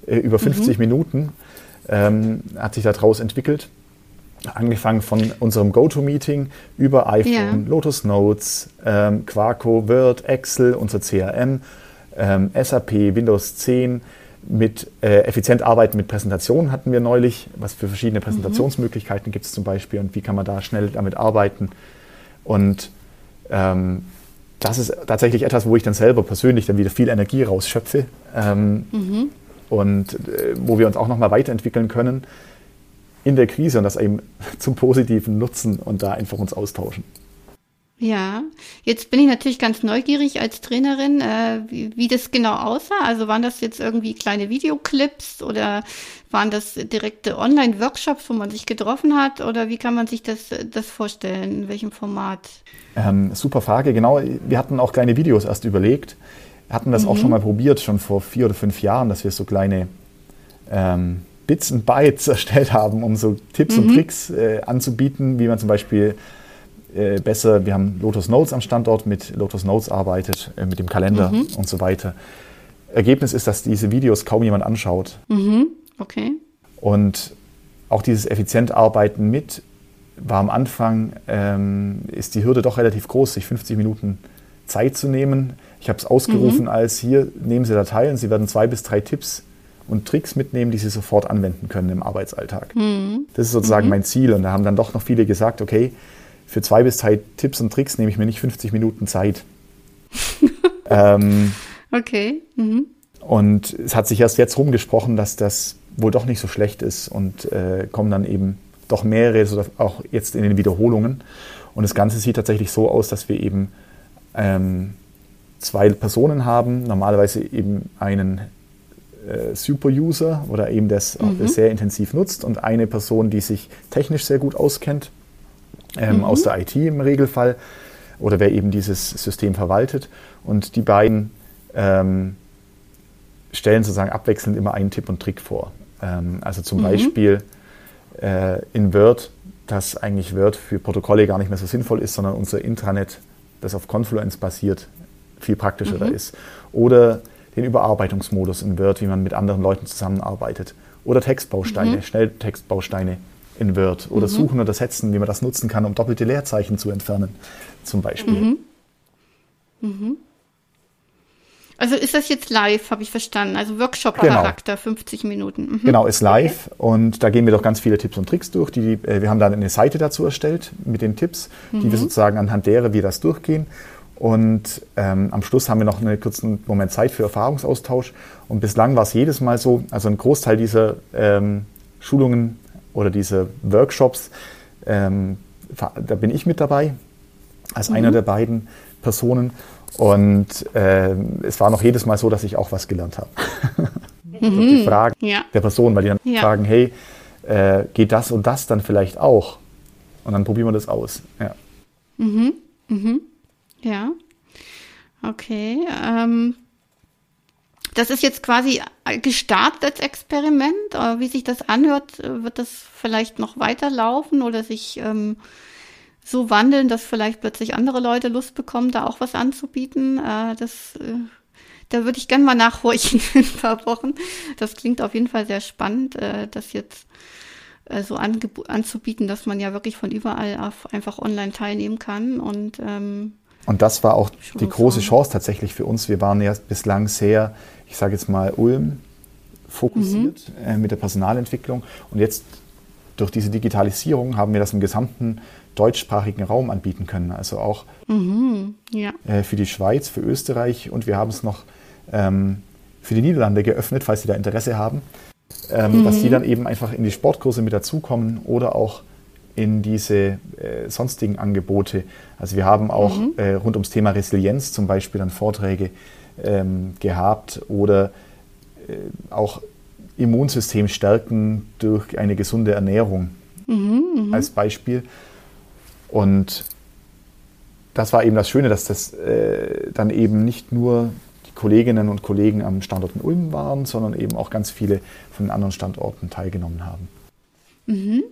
äh, über 50 mhm. Minuten, ähm, hat sich daraus entwickelt angefangen von unserem GoTo-Meeting über iPhone, ja. Lotus Notes, ähm, Quarko, Word, Excel, unser CRM, ähm, SAP, Windows 10, mit äh, effizient arbeiten mit Präsentationen hatten wir neulich. Was für verschiedene Präsentationsmöglichkeiten mhm. gibt es zum Beispiel und wie kann man da schnell damit arbeiten? Und ähm, das ist tatsächlich etwas, wo ich dann selber persönlich dann wieder viel Energie rausschöpfe ähm, mhm. und äh, wo wir uns auch nochmal weiterentwickeln können in der Krise und das eben zum Positiven nutzen und da einfach uns austauschen. Ja, jetzt bin ich natürlich ganz neugierig als Trainerin, äh, wie, wie, das genau aussah. Also waren das jetzt irgendwie kleine Videoclips oder waren das direkte Online-Workshops, wo man sich getroffen hat? Oder wie kann man sich das, das vorstellen? In welchem Format? Ähm, super Frage, genau. Wir hatten auch kleine Videos erst überlegt. Hatten das mhm. auch schon mal probiert, schon vor vier oder fünf Jahren, dass wir so kleine ähm, Bits und Bytes erstellt haben, um so Tipps mhm. und Tricks äh, anzubieten, wie man zum Beispiel äh, besser, wir haben Lotus Notes am Standort, mit Lotus Notes arbeitet, äh, mit dem Kalender mhm. und so weiter. Ergebnis ist, dass diese Videos kaum jemand anschaut. Mhm. Okay. Und auch dieses effizient Arbeiten mit war am Anfang, ähm, ist die Hürde doch relativ groß, sich 50 Minuten Zeit zu nehmen. Ich habe es ausgerufen mhm. als hier, nehmen Sie Dateien, Sie werden zwei bis drei Tipps und Tricks mitnehmen, die Sie sofort anwenden können im Arbeitsalltag. Mhm. Das ist sozusagen mhm. mein Ziel. Und da haben dann doch noch viele gesagt, okay, für zwei bis drei Tipps und Tricks nehme ich mir nicht 50 Minuten Zeit. ähm, okay. Mhm. Und es hat sich erst jetzt rumgesprochen, dass das wohl doch nicht so schlecht ist und äh, kommen dann eben doch mehrere, so auch jetzt in den Wiederholungen. Und das Ganze sieht tatsächlich so aus, dass wir eben ähm, zwei Personen haben, normalerweise eben einen äh, Super-User oder eben das mhm. sehr intensiv nutzt und eine Person, die sich technisch sehr gut auskennt, ähm, mhm. aus der IT im Regelfall oder wer eben dieses System verwaltet. Und die beiden ähm, stellen sozusagen abwechselnd immer einen Tipp und Trick vor. Ähm, also zum mhm. Beispiel äh, in Word, dass eigentlich Word für Protokolle gar nicht mehr so sinnvoll ist, sondern unser Intranet, das auf Confluence basiert, viel praktischer mhm. da ist. Oder den Überarbeitungsmodus in Word, wie man mit anderen Leuten zusammenarbeitet. Oder Textbausteine, mhm. Schnelltextbausteine in Word. Oder mhm. Suchen oder Setzen, wie man das nutzen kann, um doppelte Leerzeichen zu entfernen, zum Beispiel. Mhm. Mhm. Also ist das jetzt live, habe ich verstanden. Also Workshop-Charakter, genau. 50 Minuten. Mhm. Genau, ist live okay. und da gehen wir doch ganz viele Tipps und Tricks durch. Die, äh, wir haben dann eine Seite dazu erstellt mit den Tipps, mhm. die wir sozusagen anhand derer wir das durchgehen. Und ähm, am Schluss haben wir noch einen kurzen Moment Zeit für Erfahrungsaustausch. Und bislang war es jedes Mal so, also ein Großteil dieser ähm, Schulungen oder dieser Workshops, ähm, da bin ich mit dabei, als mhm. einer der beiden Personen. Und äh, es war noch jedes Mal so, dass ich auch was gelernt habe. Mhm. die Fragen ja. der Person, weil die dann ja. fragen, hey, äh, geht das und das dann vielleicht auch? Und dann probieren wir das aus. Ja. Mhm. Mhm. Ja. Okay. Ähm, das ist jetzt quasi gestartet als Experiment. Aber wie sich das anhört, wird das vielleicht noch weiterlaufen oder sich ähm, so wandeln, dass vielleicht plötzlich andere Leute Lust bekommen, da auch was anzubieten. Äh, das, äh, da würde ich gerne mal nachhorchen in ein paar Wochen. Das klingt auf jeden Fall sehr spannend, äh, das jetzt äh, so anzubieten, dass man ja wirklich von überall auf einfach online teilnehmen kann. Und, ähm, und das war auch die große Chance tatsächlich für uns. Wir waren ja bislang sehr, ich sage jetzt mal, Ulm fokussiert mhm. äh, mit der Personalentwicklung. Und jetzt durch diese Digitalisierung haben wir das im gesamten deutschsprachigen Raum anbieten können. Also auch mhm, ja. äh, für die Schweiz, für Österreich und wir haben es noch ähm, für die Niederlande geöffnet, falls Sie da Interesse haben, ähm, mhm. dass die dann eben einfach in die Sportkurse mit dazukommen oder auch in diese äh, sonstigen Angebote. Also wir haben auch mhm. äh, rund ums Thema Resilienz zum Beispiel dann Vorträge ähm, gehabt oder äh, auch Immunsystem stärken durch eine gesunde Ernährung mhm, mhm. als Beispiel. Und das war eben das Schöne, dass das äh, dann eben nicht nur die Kolleginnen und Kollegen am Standort in Ulm waren, sondern eben auch ganz viele von den anderen Standorten teilgenommen haben. Mhm.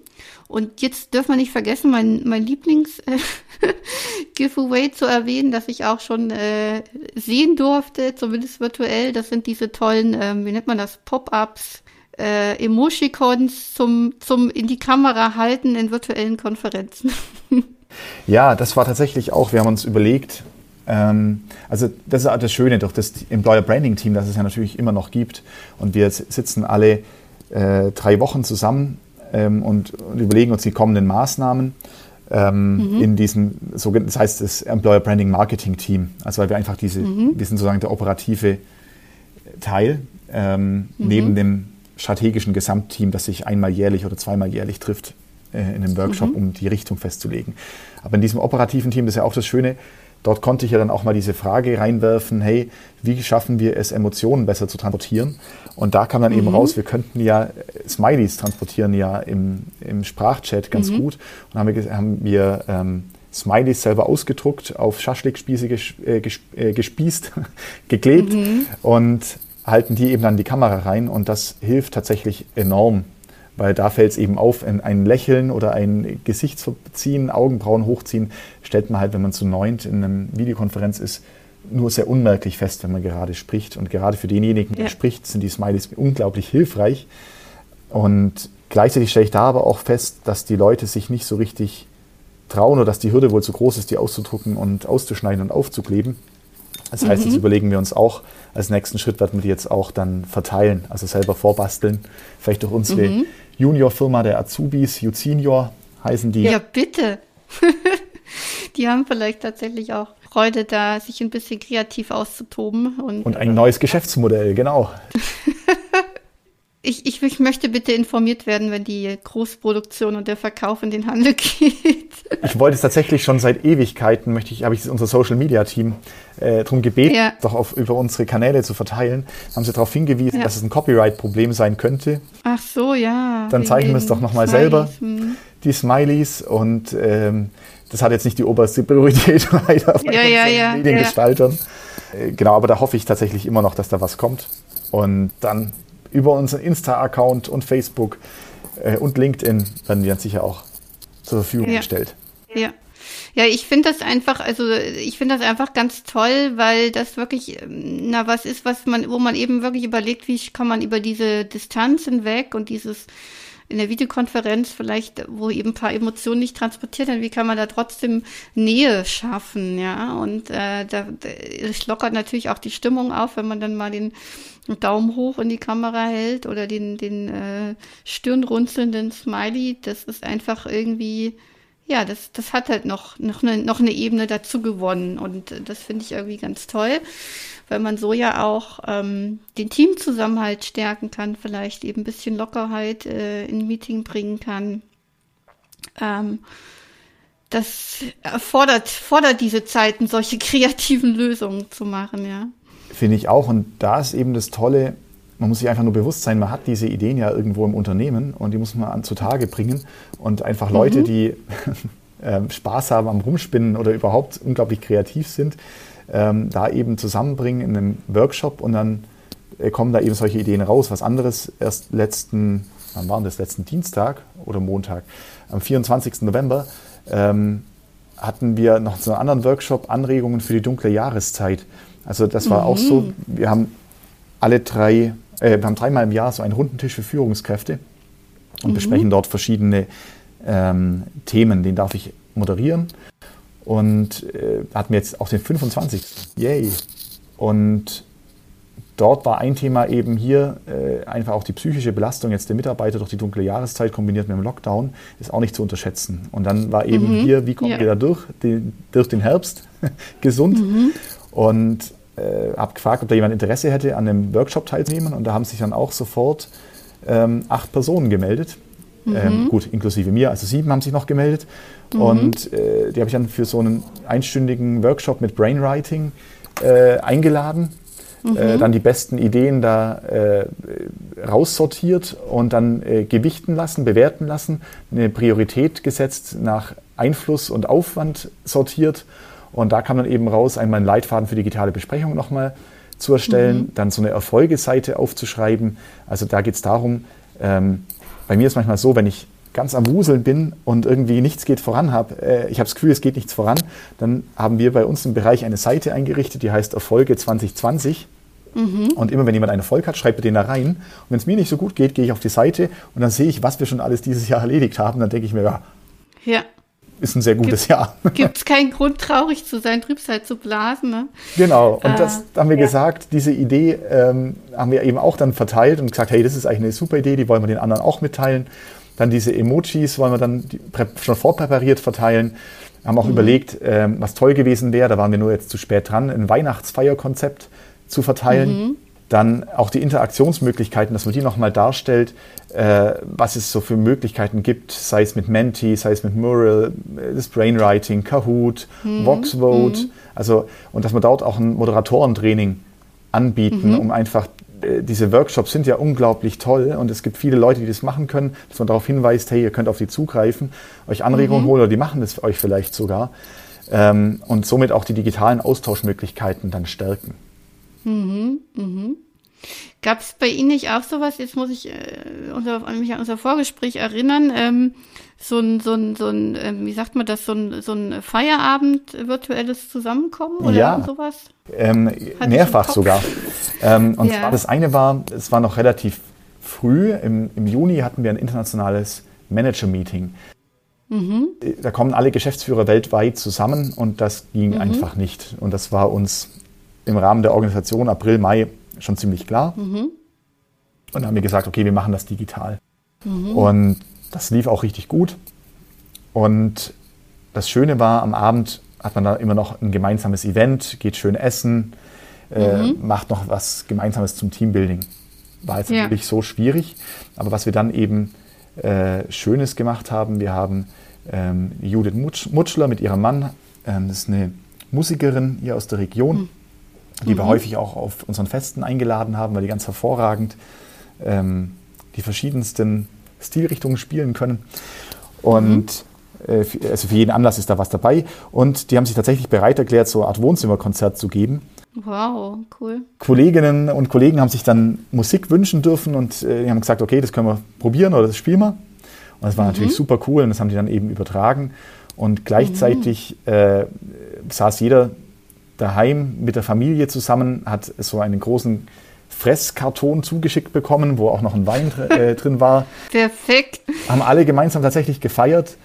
Und jetzt dürfen wir nicht vergessen, mein, mein Lieblings-Giveaway zu erwähnen, das ich auch schon äh, sehen durfte, zumindest virtuell. Das sind diese tollen, äh, wie nennt man das, Pop-ups, äh, Emoticons zum, zum in die Kamera halten in virtuellen Konferenzen. ja, das war tatsächlich auch, wir haben uns überlegt, ähm, also das ist das Schöne durch das Employer Branding Team, das es ja natürlich immer noch gibt. Und wir sitzen alle äh, drei Wochen zusammen ähm, und, und, überlegen uns die kommenden Maßnahmen. Ähm, mhm. in diesem, so, das heißt das Employer Branding Marketing Team. Also weil wir einfach diese, mhm. wir sind sozusagen der operative Teil ähm, mhm. neben dem strategischen Gesamtteam, das sich einmal jährlich oder zweimal jährlich trifft äh, in einem Workshop, mhm. um die Richtung festzulegen. Aber in diesem operativen Team, das ist ja auch das Schöne, dort konnte ich ja dann auch mal diese Frage reinwerfen, hey, wie schaffen wir es, Emotionen besser zu transportieren? Und da kam dann mhm. eben raus, wir könnten ja Smileys transportieren ja im, im Sprachchat ganz mhm. gut. Und haben wir, haben wir ähm, Smileys selber ausgedruckt, auf Schaschlikspieße äh, äh, gespießt, geklebt mhm. und halten die eben dann die Kamera rein und das hilft tatsächlich enorm, weil da fällt es eben auf, ein Lächeln oder ein Gesicht verziehen, Augenbrauen hochziehen, stellt man halt, wenn man zu neunt in einer Videokonferenz ist, nur sehr unmerklich fest, wenn man gerade spricht. Und gerade für denjenigen, der ja. spricht, sind die Smileys unglaublich hilfreich. Und gleichzeitig stelle ich da aber auch fest, dass die Leute sich nicht so richtig trauen oder dass die Hürde wohl zu groß ist, die auszudrucken und auszuschneiden und aufzukleben. Das heißt, mhm. das überlegen wir uns auch. Als nächsten Schritt werden wir die jetzt auch dann verteilen, also selber vorbasteln. Vielleicht durch unsere mhm. Junior-Firma der Azubis, U-Senior heißen die. Ja, bitte. die haben vielleicht tatsächlich auch Freude da, sich ein bisschen kreativ auszutoben. Und, und ein neues Geschäftsmodell, genau. Ich, ich, ich, möchte bitte informiert werden, wenn die Großproduktion und der Verkauf in den Handel geht. Ich wollte es tatsächlich schon seit Ewigkeiten, möchte ich, habe ich unser Social Media Team äh, darum gebeten, ja. doch auf, über unsere Kanäle zu verteilen. Haben sie darauf hingewiesen, ja. dass es ein Copyright-Problem sein könnte. Ach so, ja. Dann zeichnen wir es doch nochmal selber, hm. die Smileys. Und ähm, das hat jetzt nicht die oberste Priorität leider bei ja, ja, ja, Mediengestaltern. Äh, genau, aber da hoffe ich tatsächlich immer noch, dass da was kommt. Und dann über unseren Insta-Account und Facebook äh, und LinkedIn werden die dann sicher auch zur Verfügung ja. gestellt. Ja. Ja, ich finde das einfach, also ich finde das einfach ganz toll, weil das wirklich, ähm, na, was ist, was man, wo man eben wirklich überlegt, wie kann man über diese Distanz hinweg und dieses in der Videokonferenz vielleicht, wo eben ein paar Emotionen nicht transportiert werden, wie kann man da trotzdem Nähe schaffen, ja? Und äh, da, das lockert natürlich auch die Stimmung auf, wenn man dann mal den Daumen hoch in die Kamera hält oder den, den äh, stirnrunzelnden Smiley. Das ist einfach irgendwie, ja, das, das hat halt noch, noch, eine, noch eine Ebene dazu gewonnen. Und das finde ich irgendwie ganz toll weil man so ja auch ähm, den Teamzusammenhalt stärken kann, vielleicht eben ein bisschen Lockerheit äh, in Meeting bringen kann. Ähm, das fordert, fordert diese Zeiten, solche kreativen Lösungen zu machen, ja. Finde ich auch. Und da ist eben das Tolle, man muss sich einfach nur bewusst sein, man hat diese Ideen ja irgendwo im Unternehmen und die muss man an zutage bringen. Und einfach Leute, mhm. die äh, Spaß haben am Rumspinnen oder überhaupt unglaublich kreativ sind, ähm, da eben zusammenbringen in einem Workshop und dann äh, kommen da eben solche Ideen raus. Was anderes erst letzten, wann war das, letzten Dienstag oder Montag, am 24. November, ähm, hatten wir noch so einen anderen Workshop, Anregungen für die dunkle Jahreszeit. Also das war mhm. auch so, wir haben alle drei, äh, wir haben dreimal im Jahr so einen runden Tisch für Führungskräfte und mhm. besprechen dort verschiedene ähm, Themen. Den darf ich moderieren und äh, hatten wir jetzt auch den 25. Yay! Und dort war ein Thema eben hier äh, einfach auch die psychische Belastung jetzt der Mitarbeiter durch die dunkle Jahreszeit kombiniert mit dem Lockdown ist auch nicht zu unterschätzen. Und dann war eben mhm. hier, wie kommen ja. wir da durch, die, durch den Herbst gesund? Mhm. Und äh, habe gefragt, ob da jemand Interesse hätte, an einem Workshop teilzunehmen. Und da haben sich dann auch sofort ähm, acht Personen gemeldet. Mhm. Ähm, gut, inklusive mir, also sieben haben sich noch gemeldet. Mhm. Und äh, die habe ich dann für so einen einstündigen Workshop mit Brainwriting äh, eingeladen. Mhm. Äh, dann die besten Ideen da äh, raussortiert und dann äh, gewichten lassen, bewerten lassen, eine Priorität gesetzt, nach Einfluss und Aufwand sortiert. Und da kam dann eben raus, einmal einen Leitfaden für digitale Besprechungen nochmal zu erstellen, mhm. dann so eine Erfolgeseite aufzuschreiben. Also da geht es darum, ähm, bei mir ist manchmal so, wenn ich ganz am Wuseln bin und irgendwie nichts geht voran habe, äh, ich habe das Gefühl, es geht nichts voran, dann haben wir bei uns im Bereich eine Seite eingerichtet, die heißt Erfolge 2020. Mhm. Und immer wenn jemand einen Erfolg hat, schreibt er den da rein. Und wenn es mir nicht so gut geht, gehe ich auf die Seite und dann sehe ich, was wir schon alles dieses Jahr erledigt haben. Dann denke ich mir, ja, ja. Ist ein sehr gutes Gibt, Jahr. Gibt es keinen Grund, traurig zu sein, Trübsal zu blasen. Ne? Genau, und äh, das haben wir ja. gesagt, diese Idee ähm, haben wir eben auch dann verteilt und gesagt, hey, das ist eigentlich eine super Idee, die wollen wir den anderen auch mitteilen. Dann diese Emojis wollen wir dann schon vorpräpariert verteilen. Haben auch mhm. überlegt, ähm, was toll gewesen wäre, da waren wir nur jetzt zu spät dran, ein Weihnachtsfeierkonzept zu verteilen. Mhm. Dann auch die Interaktionsmöglichkeiten, dass man die nochmal darstellt, äh, was es so für Möglichkeiten gibt, sei es mit Menti, sei es mit Mural, äh, das Brainwriting, Kahoot, mhm. Voxvote. Mhm. Also, und dass wir dort auch ein Moderatorentraining anbieten, mhm. um einfach äh, diese Workshops sind ja unglaublich toll und es gibt viele Leute, die das machen können, dass man darauf hinweist, hey, ihr könnt auf die zugreifen, euch Anregungen mhm. holen oder die machen das für euch vielleicht sogar ähm, und somit auch die digitalen Austauschmöglichkeiten dann stärken. Mhm. Mhm. Gab es bei Ihnen nicht auch sowas? Jetzt muss ich äh, unser, mich an unser Vorgespräch erinnern. Ähm, so ein, so ein, so ein ähm, wie sagt man das, so ein, so ein Feierabend virtuelles Zusammenkommen oder ja, sowas? Ähm, mehrfach sogar. Ähm, und ja. zwar das eine war, es war noch relativ früh, im, im Juni hatten wir ein internationales Manager-Meeting. Mhm. Da kommen alle Geschäftsführer weltweit zusammen und das ging mhm. einfach nicht. Und das war uns im Rahmen der Organisation April, Mai schon ziemlich klar. Mhm. Und dann haben wir gesagt, okay, wir machen das digital. Mhm. Und das lief auch richtig gut. Und das Schöne war, am Abend hat man da immer noch ein gemeinsames Event, geht schön essen, äh, mhm. macht noch was Gemeinsames zum Teambuilding. War jetzt ja. natürlich so schwierig, aber was wir dann eben äh, Schönes gemacht haben, wir haben ähm, Judith Mutsch, Mutschler mit ihrem Mann, ähm, das ist eine Musikerin hier aus der Region, mhm. Die mhm. wir häufig auch auf unseren Festen eingeladen haben, weil die ganz hervorragend ähm, die verschiedensten Stilrichtungen spielen können. Und mhm. äh, also für jeden Anlass ist da was dabei. Und die haben sich tatsächlich bereit erklärt, so eine Art Wohnzimmerkonzert zu geben. Wow, cool. Kolleginnen und Kollegen haben sich dann Musik wünschen dürfen und äh, die haben gesagt, okay, das können wir probieren oder das spielen wir. Und das war mhm. natürlich super cool und das haben die dann eben übertragen. Und gleichzeitig mhm. äh, saß jeder daheim mit der Familie zusammen, hat so einen großen Fresskarton zugeschickt bekommen, wo auch noch ein Wein äh, drin war. Perfekt. Haben alle gemeinsam tatsächlich gefeiert.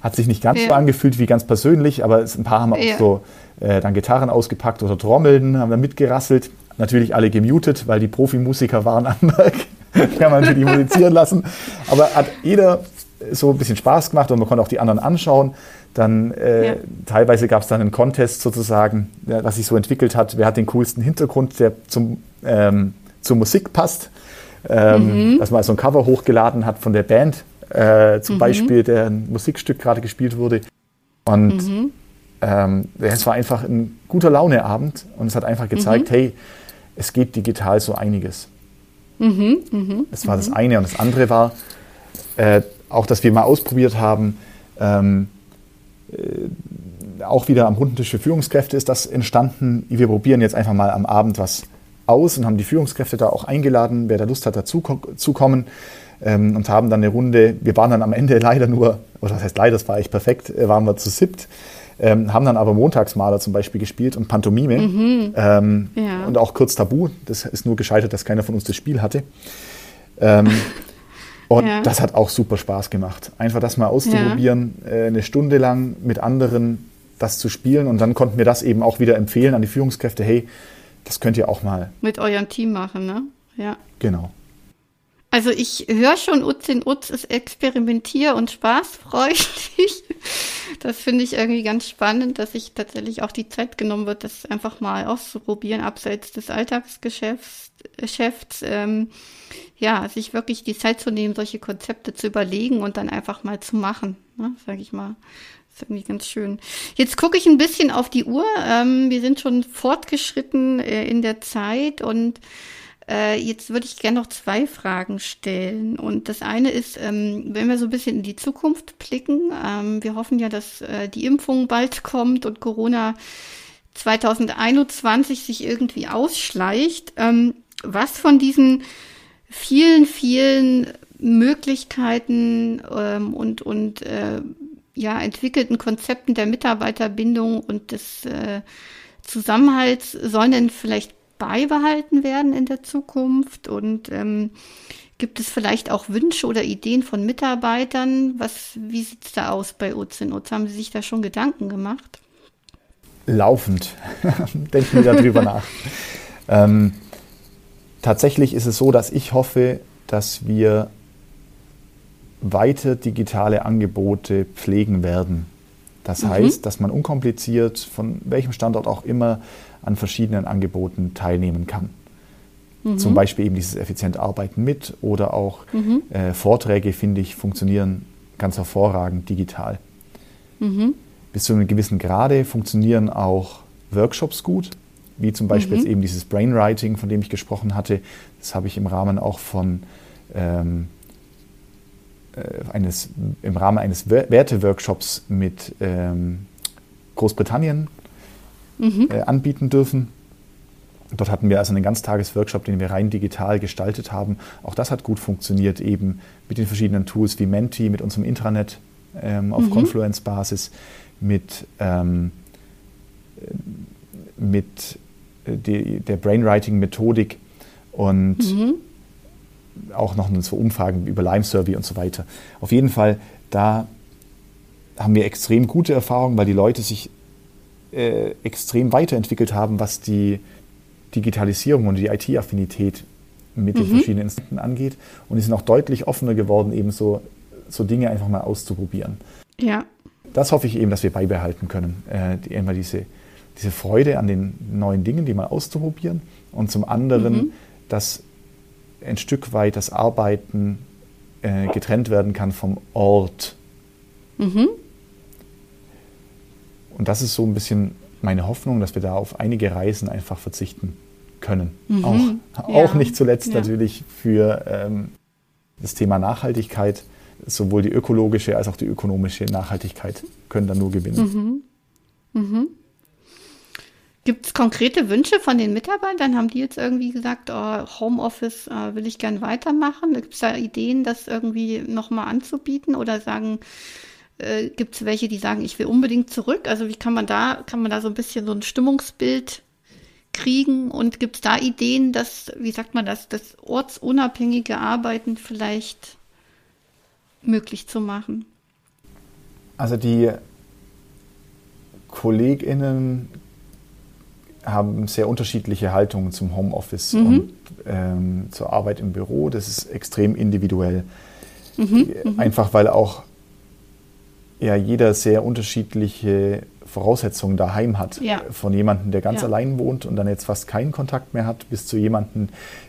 Hat sich nicht ganz ja. so angefühlt wie ganz persönlich, aber ein paar haben ja. auch so äh, dann Gitarren ausgepackt oder Trommeln, haben dann mitgerasselt. Natürlich alle gemutet, weil die Profimusiker waren am Werk. die haben natürlich musizieren lassen. Aber hat jeder so ein bisschen Spaß gemacht und man konnte auch die anderen anschauen. Dann äh, ja. teilweise gab es dann einen Contest sozusagen, ja, was sich so entwickelt hat. Wer hat den coolsten Hintergrund, der zum, ähm, zur Musik passt? Ähm, mhm. Dass man so ein Cover hochgeladen hat von der Band, äh, zum mhm. Beispiel, der ein Musikstück gerade gespielt wurde. Und mhm. ähm, es war einfach ein guter Launeabend und es hat einfach gezeigt, mhm. hey, es geht digital so einiges. Mhm. Mhm. Das war das eine. Und das andere war, äh, auch, dass wir mal ausprobiert haben, ähm, äh, auch wieder am runden Tisch für Führungskräfte ist das entstanden. Wir probieren jetzt einfach mal am Abend was aus und haben die Führungskräfte da auch eingeladen, wer da Lust hat, dazu zu kommen ähm, und haben dann eine Runde, wir waren dann am Ende leider nur, oder das heißt leider, das war echt perfekt, äh, waren wir zu siebt, ähm, haben dann aber Montagsmaler zum Beispiel gespielt und Pantomime mhm. ähm, ja. und auch kurz Tabu. Das ist nur gescheitert, dass keiner von uns das Spiel hatte. Und ja. das hat auch super Spaß gemacht. Einfach das mal auszuprobieren, ja. äh, eine Stunde lang mit anderen das zu spielen und dann konnten wir das eben auch wieder empfehlen an die Führungskräfte, hey, das könnt ihr auch mal. Mit eurem Team machen, ne? Ja. Genau. Also ich höre schon, Utz in Utz ist experimentier- und spaßfreudig. Das finde ich irgendwie ganz spannend, dass sich tatsächlich auch die Zeit genommen wird, das einfach mal auszuprobieren, abseits des Alltagsgeschäfts. Geschäfts, ähm, ja, sich wirklich die Zeit zu nehmen, solche Konzepte zu überlegen und dann einfach mal zu machen, ne, sage ich mal. Das ist irgendwie ganz schön. Jetzt gucke ich ein bisschen auf die Uhr. Ähm, wir sind schon fortgeschritten äh, in der Zeit und äh, jetzt würde ich gerne noch zwei Fragen stellen. Und das eine ist, ähm, wenn wir so ein bisschen in die Zukunft blicken, ähm, wir hoffen ja, dass äh, die Impfung bald kommt und Corona 2021 sich irgendwie ausschleicht. Ähm, was von diesen vielen, vielen Möglichkeiten ähm, und, und äh, ja, entwickelten Konzepten der Mitarbeiterbindung und des äh, Zusammenhalts sollen denn vielleicht beibehalten werden in der Zukunft? Und ähm, gibt es vielleicht auch Wünsche oder Ideen von Mitarbeitern? Was, wie sieht es da aus bei Ozinutz? Haben Sie sich da schon Gedanken gemacht? Laufend denken wir darüber nach. Ähm, tatsächlich ist es so, dass ich hoffe, dass wir weiter digitale Angebote pflegen werden. Das mhm. heißt, dass man unkompliziert von welchem Standort auch immer an verschiedenen Angeboten teilnehmen kann. Mhm. Zum Beispiel eben dieses effizient Arbeiten mit oder auch mhm. äh, Vorträge, finde ich, funktionieren ganz hervorragend digital. Mhm. Bis zu einem gewissen Grade funktionieren auch Workshops gut, wie zum Beispiel jetzt mhm. eben dieses Brainwriting, von dem ich gesprochen hatte. Das habe ich im Rahmen auch von ähm, äh, eines, im Rahmen eines Werteworkshops mit ähm, Großbritannien mhm. äh, anbieten dürfen. Dort hatten wir also einen Ganztagesworkshop, den wir rein digital gestaltet haben. Auch das hat gut funktioniert, eben mit den verschiedenen Tools wie Menti, mit unserem Intranet ähm, auf mhm. Confluence-Basis, mit, ähm, mit äh, die, der Brainwriting-Methodik und mhm. auch noch so Umfragen über Lime Survey und so weiter. Auf jeden Fall, da haben wir extrem gute Erfahrungen, weil die Leute sich äh, extrem weiterentwickelt haben, was die Digitalisierung und die IT-Affinität mit mhm. den verschiedenen Instrumenten angeht. Und die sind auch deutlich offener geworden, eben so, so Dinge einfach mal auszuprobieren. Ja. Das hoffe ich eben, dass wir beibehalten können. Äh, die, immer diese, diese Freude an den neuen Dingen, die mal auszuprobieren. Und zum anderen, mhm. dass ein Stück weit das Arbeiten äh, getrennt werden kann vom Ort. Mhm. Und das ist so ein bisschen meine Hoffnung, dass wir da auf einige Reisen einfach verzichten können. Mhm. Auch, ja. auch nicht zuletzt ja. natürlich für ähm, das Thema Nachhaltigkeit. Sowohl die ökologische als auch die ökonomische Nachhaltigkeit können da nur gewinnen. Mhm. Mhm. Gibt es konkrete Wünsche von den Mitarbeitern? Haben die jetzt irgendwie gesagt, oh, Homeoffice äh, will ich gern weitermachen? Gibt es da Ideen, das irgendwie nochmal anzubieten oder sagen, äh, gibt es welche, die sagen, ich will unbedingt zurück? Also wie kann man da, kann man da so ein bisschen so ein Stimmungsbild kriegen und gibt es da Ideen, dass, wie sagt man das, das ortsunabhängige Arbeiten vielleicht möglich zu machen? Also die KollegInnen haben sehr unterschiedliche Haltungen zum Homeoffice mhm. und ähm, zur Arbeit im Büro. Das ist extrem individuell. Mhm. Einfach weil auch ja jeder sehr unterschiedliche Voraussetzungen daheim hat. Ja. Von jemandem, der ganz ja. allein wohnt und dann jetzt fast keinen Kontakt mehr hat, bis zu jemandem,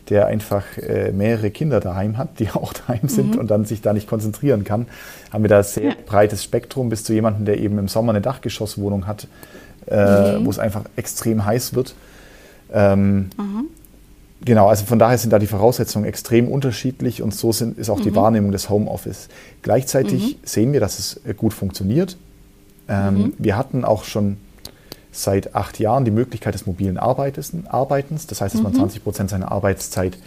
der einfach äh, mehrere Kinder daheim hat, die auch daheim sind mhm. und dann sich da nicht konzentrieren kann. Haben wir da ein sehr ja. breites Spektrum bis zu jemandem, der eben im Sommer eine Dachgeschosswohnung hat, äh, mhm. wo es einfach extrem heiß wird. Ähm, mhm. Genau, also von daher sind da die Voraussetzungen extrem unterschiedlich und so sind, ist auch die mhm. Wahrnehmung des Homeoffice. Gleichzeitig mhm. sehen wir, dass es äh, gut funktioniert. Ähm, mhm. Wir hatten auch schon seit acht Jahren die Möglichkeit des mobilen Arbeitens. Arbeitens. Das heißt, dass man 20 Prozent seiner Arbeitszeit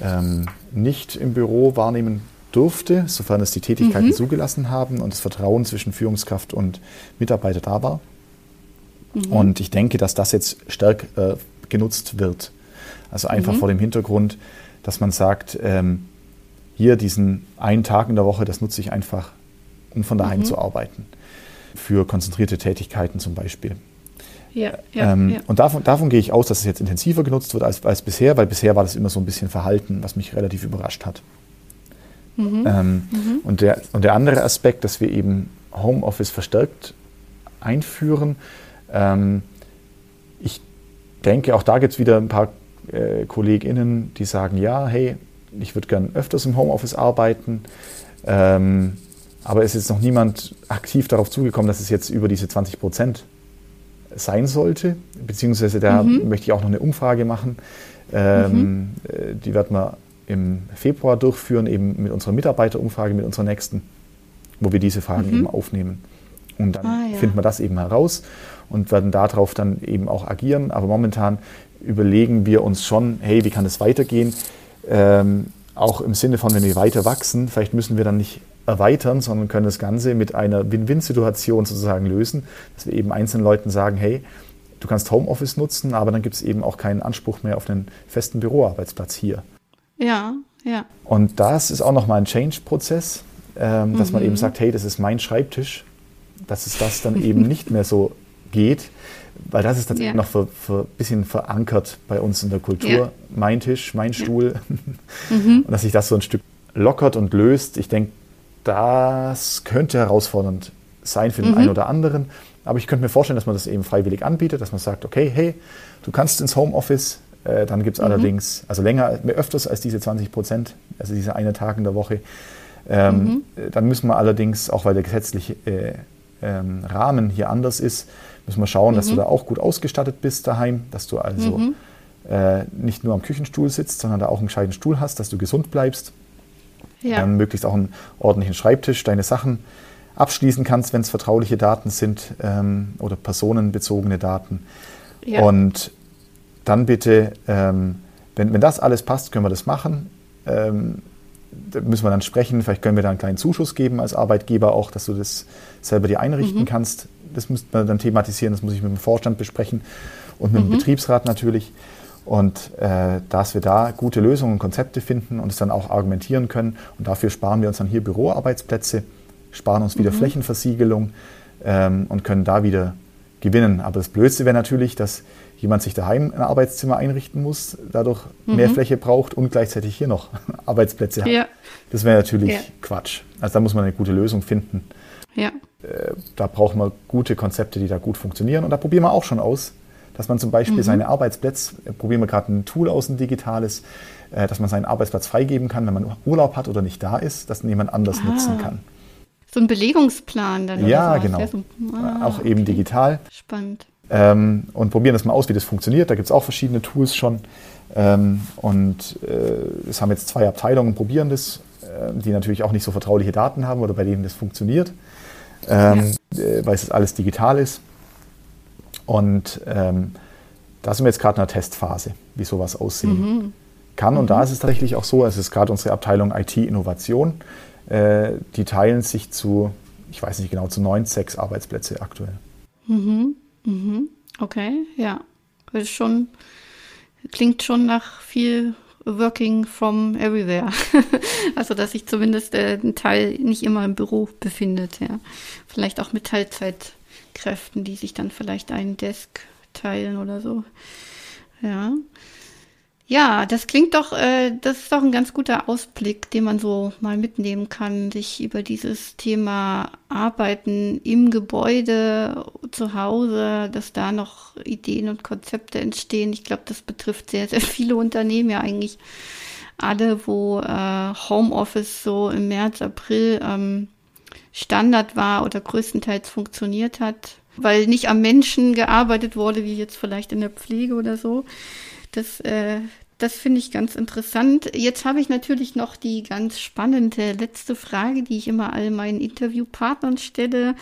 ähm, nicht im Büro wahrnehmen durfte, sofern es die Tätigkeiten mhm. zugelassen haben und das Vertrauen zwischen Führungskraft und Mitarbeiter da war. Mhm. Und ich denke, dass das jetzt stark äh, genutzt wird. Also einfach mhm. vor dem Hintergrund, dass man sagt, ähm, hier diesen einen Tag in der Woche, das nutze ich einfach, um von daheim mhm. zu arbeiten. Für konzentrierte Tätigkeiten zum Beispiel. Ja, ja, ähm, ja. Und davon, davon, gehe ich aus, dass es jetzt intensiver genutzt wird als, als bisher, weil bisher war das immer so ein bisschen Verhalten, was mich relativ überrascht hat. Mhm. Ähm, mhm. Und, der, und der andere Aspekt, dass wir eben Homeoffice verstärkt einführen, ähm, ich denke, auch da gibt es wieder ein paar äh, KollegInnen, die sagen, ja, hey, ich würde gern öfters im Homeoffice arbeiten, ähm, aber es ist jetzt noch niemand aktiv darauf zugekommen, dass es jetzt über diese 20 Prozent sein sollte, beziehungsweise da mhm. möchte ich auch noch eine Umfrage machen. Ähm, mhm. Äh, die werden wir im Februar durchführen, eben mit unserer Mitarbeiterumfrage, mit unserer nächsten, wo wir diese Fragen mhm. eben aufnehmen. Und dann ah, ja. finden wir das eben heraus und werden darauf dann eben auch agieren. Aber momentan überlegen wir uns schon, hey, wie kann es weitergehen? Ähm, auch im Sinne von, wenn wir weiter wachsen, vielleicht müssen wir dann nicht erweitern, sondern können das Ganze mit einer Win-Win-Situation sozusagen lösen, dass wir eben einzelnen Leuten sagen, hey, du kannst Homeoffice nutzen, aber dann gibt es eben auch keinen Anspruch mehr auf einen festen Büroarbeitsplatz hier. Ja, ja. Und das ist auch nochmal ein Change-Prozess, ähm, dass mhm. man eben sagt, hey, das ist mein Schreibtisch, dass es das dann eben nicht mehr so geht, weil das ist tatsächlich ja. noch ein für, bisschen verankert bei uns in der Kultur. Ja. Mein Tisch, mein Stuhl. Ja. Mhm. Und dass sich das so ein Stück lockert und löst. Ich denke, das könnte herausfordernd sein für den mhm. einen oder anderen. Aber ich könnte mir vorstellen, dass man das eben freiwillig anbietet, dass man sagt, okay, hey, du kannst ins Homeoffice, äh, dann gibt es mhm. allerdings, also länger, mehr öfters als diese 20 Prozent, also diese eine Tag in der Woche. Ähm, mhm. Dann müssen wir allerdings, auch weil der gesetzliche äh, ähm, Rahmen hier anders ist, müssen wir schauen, mhm. dass du mhm. da auch gut ausgestattet bist daheim, dass du also mhm. äh, nicht nur am Küchenstuhl sitzt, sondern da auch einen gescheiten Stuhl hast, dass du gesund bleibst. Ja. Dann möglichst auch einen ordentlichen Schreibtisch, deine Sachen abschließen kannst, wenn es vertrauliche Daten sind ähm, oder personenbezogene Daten. Ja. Und dann bitte, ähm, wenn, wenn das alles passt, können wir das machen. Ähm, da müssen wir dann sprechen. Vielleicht können wir da einen kleinen Zuschuss geben als Arbeitgeber auch, dass du das selber dir einrichten mhm. kannst. Das müsste man dann thematisieren. Das muss ich mit dem Vorstand besprechen und mit mhm. dem Betriebsrat natürlich. Und äh, dass wir da gute Lösungen und Konzepte finden und es dann auch argumentieren können. Und dafür sparen wir uns dann hier Büroarbeitsplätze, sparen uns wieder mhm. Flächenversiegelung ähm, und können da wieder gewinnen. Aber das Blödste wäre natürlich, dass jemand sich daheim ein Arbeitszimmer einrichten muss, dadurch mhm. mehr Fläche braucht und gleichzeitig hier noch Arbeitsplätze hat. Ja. Das wäre natürlich ja. Quatsch. Also da muss man eine gute Lösung finden. Ja. Äh, da brauchen wir gute Konzepte, die da gut funktionieren. Und da probieren wir auch schon aus, dass man zum Beispiel mhm. seine Arbeitsplätze, äh, probieren wir gerade ein Tool aus, ein digitales, äh, dass man seinen Arbeitsplatz freigeben kann, wenn man Urlaub hat oder nicht da ist, dass jemand anders ah. nutzen kann. So ein Belegungsplan dann. Ja, genau. So, ah, auch eben okay. digital. Spannend ähm, und probieren das mal aus, wie das funktioniert. Da gibt es auch verschiedene Tools schon. Ähm, und äh, es haben jetzt zwei Abteilungen, probieren das, äh, die natürlich auch nicht so vertrauliche Daten haben oder bei denen das funktioniert, ähm, ja. äh, weil es alles digital ist. Und ähm, da sind wir jetzt gerade in einer Testphase, wie sowas aussehen mhm. kann. Und mhm. da ist es tatsächlich auch so, es ist gerade unsere Abteilung IT-Innovation, äh, die teilen sich zu, ich weiß nicht genau, zu neun, sechs Arbeitsplätze aktuell. Mhm. Mhm. Okay, ja. Das ist schon, klingt schon nach viel Working from everywhere. also, dass sich zumindest äh, ein Teil nicht immer im Büro befindet, ja. Vielleicht auch mit Teilzeitkräften, die sich dann vielleicht einen Desk teilen oder so. Ja. Ja, das klingt doch, äh, das ist doch ein ganz guter Ausblick, den man so mal mitnehmen kann, sich über dieses Thema Arbeiten im Gebäude, zu Hause, dass da noch Ideen und Konzepte entstehen. Ich glaube, das betrifft sehr, sehr viele Unternehmen ja eigentlich alle, wo äh, Homeoffice so im März, April ähm, Standard war oder größtenteils funktioniert hat, weil nicht am Menschen gearbeitet wurde, wie jetzt vielleicht in der Pflege oder so. Das, äh, das finde ich ganz interessant. Jetzt habe ich natürlich noch die ganz spannende letzte Frage, die ich immer all meinen Interviewpartnern stelle.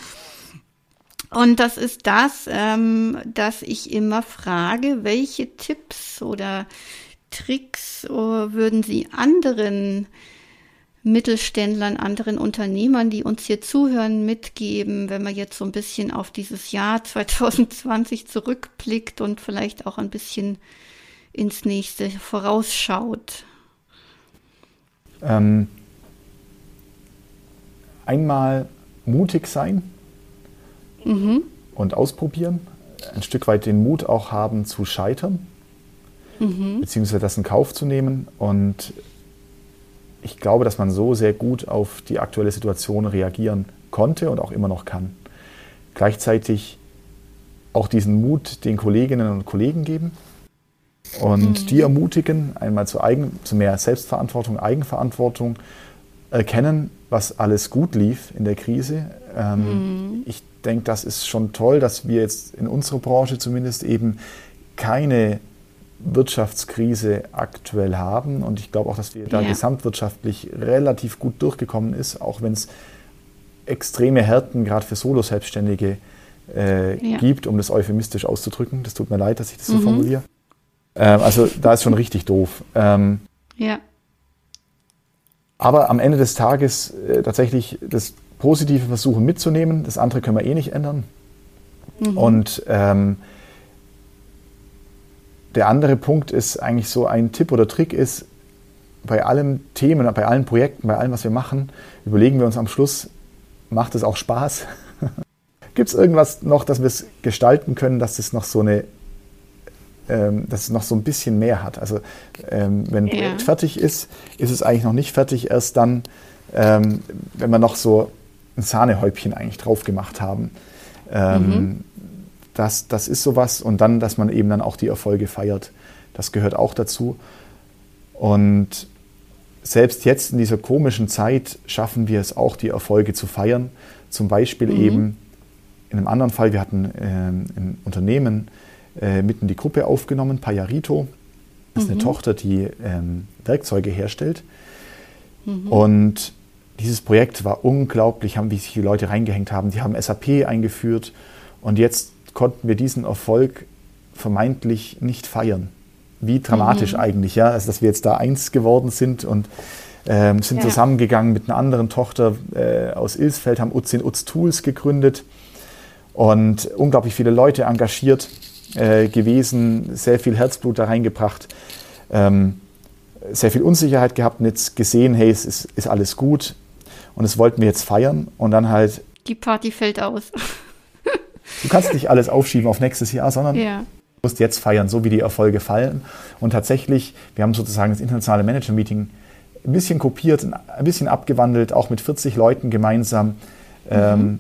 Und das ist das, ähm, dass ich immer frage, welche Tipps oder Tricks oh, würden Sie anderen Mittelständlern, anderen Unternehmern, die uns hier zuhören, mitgeben, wenn man jetzt so ein bisschen auf dieses Jahr 2020 zurückblickt und vielleicht auch ein bisschen ins nächste vorausschaut? Ähm, einmal mutig sein mhm. und ausprobieren, ein Stück weit den Mut auch haben zu scheitern, mhm. beziehungsweise das in Kauf zu nehmen. Und ich glaube, dass man so sehr gut auf die aktuelle Situation reagieren konnte und auch immer noch kann. Gleichzeitig auch diesen Mut den Kolleginnen und Kollegen geben und mhm. die ermutigen, einmal zu, eigen, zu mehr Selbstverantwortung, Eigenverantwortung, erkennen, was alles gut lief in der Krise. Ähm, mhm. Ich denke, das ist schon toll, dass wir jetzt in unserer Branche zumindest eben keine Wirtschaftskrise aktuell haben. Und ich glaube auch, dass wir da ja. gesamtwirtschaftlich relativ gut durchgekommen ist, auch wenn es extreme Härten gerade für Solo-Selbstständige äh, ja. gibt, um das euphemistisch auszudrücken. Das tut mir leid, dass ich das so mhm. formuliere. Ähm, also da ist schon richtig doof. Ähm, ja. Aber am Ende des Tages äh, tatsächlich das Positive versuchen mitzunehmen. Das andere können wir eh nicht ändern. Mhm. Und ähm, der andere Punkt ist eigentlich so ein Tipp oder Trick ist, bei allen Themen, bei allen Projekten, bei allem, was wir machen, überlegen wir uns am Schluss, macht es auch Spaß? Gibt es irgendwas noch, dass wir es gestalten können, dass es noch so eine ähm, dass es noch so ein bisschen mehr hat. Also ähm, wenn ein Projekt ja. fertig ist, ist es eigentlich noch nicht fertig, erst dann, ähm, wenn wir noch so ein Sahnehäubchen eigentlich drauf gemacht haben. Ähm, mhm. das, das ist sowas. Und dann, dass man eben dann auch die Erfolge feiert. Das gehört auch dazu. Und selbst jetzt in dieser komischen Zeit schaffen wir es auch, die Erfolge zu feiern. Zum Beispiel mhm. eben in einem anderen Fall, wir hatten ähm, ein Unternehmen, äh, mitten die Gruppe aufgenommen, Payarito. Das ist mhm. eine Tochter, die ähm, Werkzeuge herstellt. Mhm. Und dieses Projekt war unglaublich, haben, wie sich die Leute reingehängt haben. Die haben SAP eingeführt und jetzt konnten wir diesen Erfolg vermeintlich nicht feiern. wie dramatisch mhm. eigentlich, ja, also dass wir jetzt da eins geworden sind und ähm, sind ja. zusammengegangen mit einer anderen Tochter äh, aus Ilsfeld, haben Utz in Utz Tools gegründet und unglaublich viele Leute engagiert äh, gewesen, sehr viel Herzblut da reingebracht, ähm, sehr viel Unsicherheit gehabt und jetzt gesehen, hey, es ist, ist alles gut und das wollten wir jetzt feiern und dann halt. Die Party fällt aus. du kannst nicht alles aufschieben auf nächstes Jahr, sondern ja. du musst jetzt feiern, so wie die Erfolge fallen. Und tatsächlich, wir haben sozusagen das internationale Manager-Meeting ein bisschen kopiert, ein bisschen abgewandelt, auch mit 40 Leuten gemeinsam. Mhm. Ähm,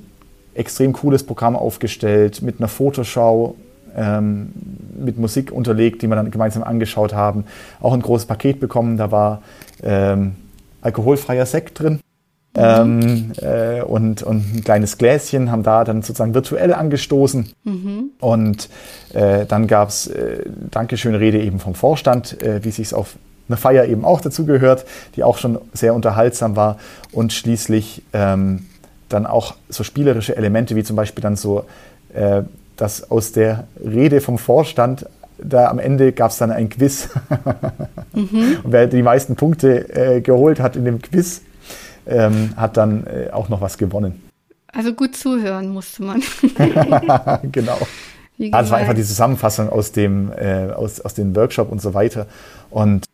extrem cooles Programm aufgestellt, mit einer Fotoschau, ähm, mit Musik unterlegt, die wir dann gemeinsam angeschaut haben. Auch ein großes Paket bekommen, da war ähm, alkoholfreier Sekt drin. Mhm. Ähm, äh, und, und ein kleines Gläschen, haben da dann sozusagen virtuell angestoßen. Mhm. Und äh, dann gab es äh, Dankeschön-Rede eben vom Vorstand, äh, wie sich es auf eine Feier eben auch dazugehört, die auch schon sehr unterhaltsam war und schließlich ähm, dann auch so spielerische Elemente wie zum Beispiel dann so, äh, dass aus der Rede vom Vorstand da am Ende gab es dann ein Quiz. mhm. Und wer die meisten Punkte äh, geholt hat in dem Quiz, ähm, hat dann äh, auch noch was gewonnen. Also gut zuhören musste man. genau. Ja, das war einfach die Zusammenfassung aus dem, äh, aus, aus dem Workshop und so weiter. Und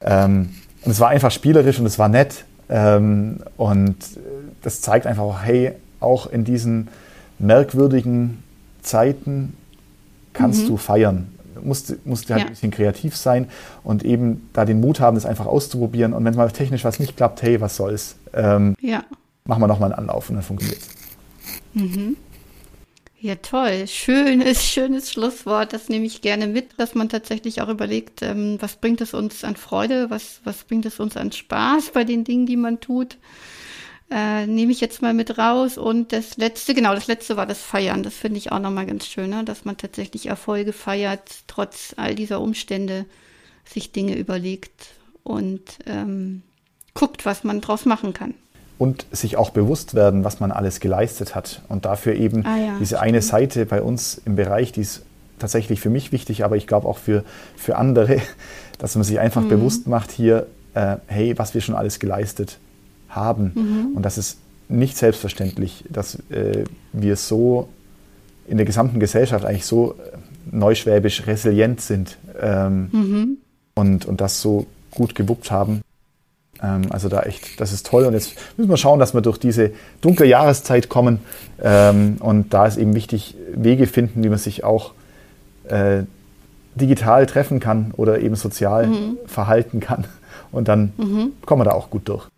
ähm, und es war einfach spielerisch und es war nett. Ähm, und das zeigt einfach hey, auch in diesen merkwürdigen Zeiten kannst mhm. du feiern. Du musst, musst halt ja. ein bisschen kreativ sein und eben da den Mut haben, das einfach auszuprobieren. Und wenn mal technisch was nicht klappt, hey, was soll's? Ähm, ja. Machen wir nochmal einen Anlauf und dann funktioniert es. Mhm. Ja, toll. Schönes, schönes Schlusswort. Das nehme ich gerne mit, dass man tatsächlich auch überlegt, ähm, was bringt es uns an Freude, was, was bringt es uns an Spaß bei den Dingen, die man tut. Äh, nehme ich jetzt mal mit raus. Und das letzte, genau, das letzte war das Feiern. Das finde ich auch nochmal ganz schön, ne? dass man tatsächlich Erfolge feiert, trotz all dieser Umstände sich Dinge überlegt und ähm, guckt, was man draus machen kann und sich auch bewusst werden, was man alles geleistet hat. Und dafür eben ah, ja, diese eine Seite bei uns im Bereich, die ist tatsächlich für mich wichtig, aber ich glaube auch für, für andere, dass man sich einfach mhm. bewusst macht hier, äh, hey, was wir schon alles geleistet haben. Mhm. Und das ist nicht selbstverständlich, dass äh, wir so in der gesamten Gesellschaft eigentlich so äh, neuschwäbisch resilient sind ähm, mhm. und, und das so gut gewuppt haben. Ähm, also da echt, das ist toll. Und jetzt müssen wir schauen, dass wir durch diese dunkle Jahreszeit kommen. Ähm, und da ist eben wichtig, Wege finden, wie man sich auch äh, digital treffen kann oder eben sozial mhm. verhalten kann. Und dann mhm. kommen wir da auch gut durch.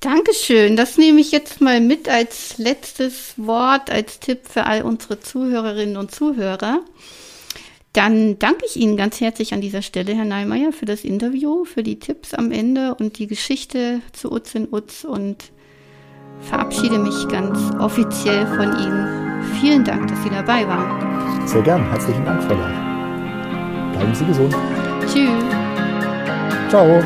Dankeschön. Das nehme ich jetzt mal mit als letztes Wort, als Tipp für all unsere Zuhörerinnen und Zuhörer. Dann danke ich Ihnen ganz herzlich an dieser Stelle, Herr Neimeyer, für das Interview, für die Tipps am Ende und die Geschichte zu Utz in Utz und verabschiede mich ganz offiziell von Ihnen. Vielen Dank, dass Sie dabei waren. Sehr gern. Herzlichen Dank, Frau Lahr. Bleiben Sie gesund. Tschüss. Ciao.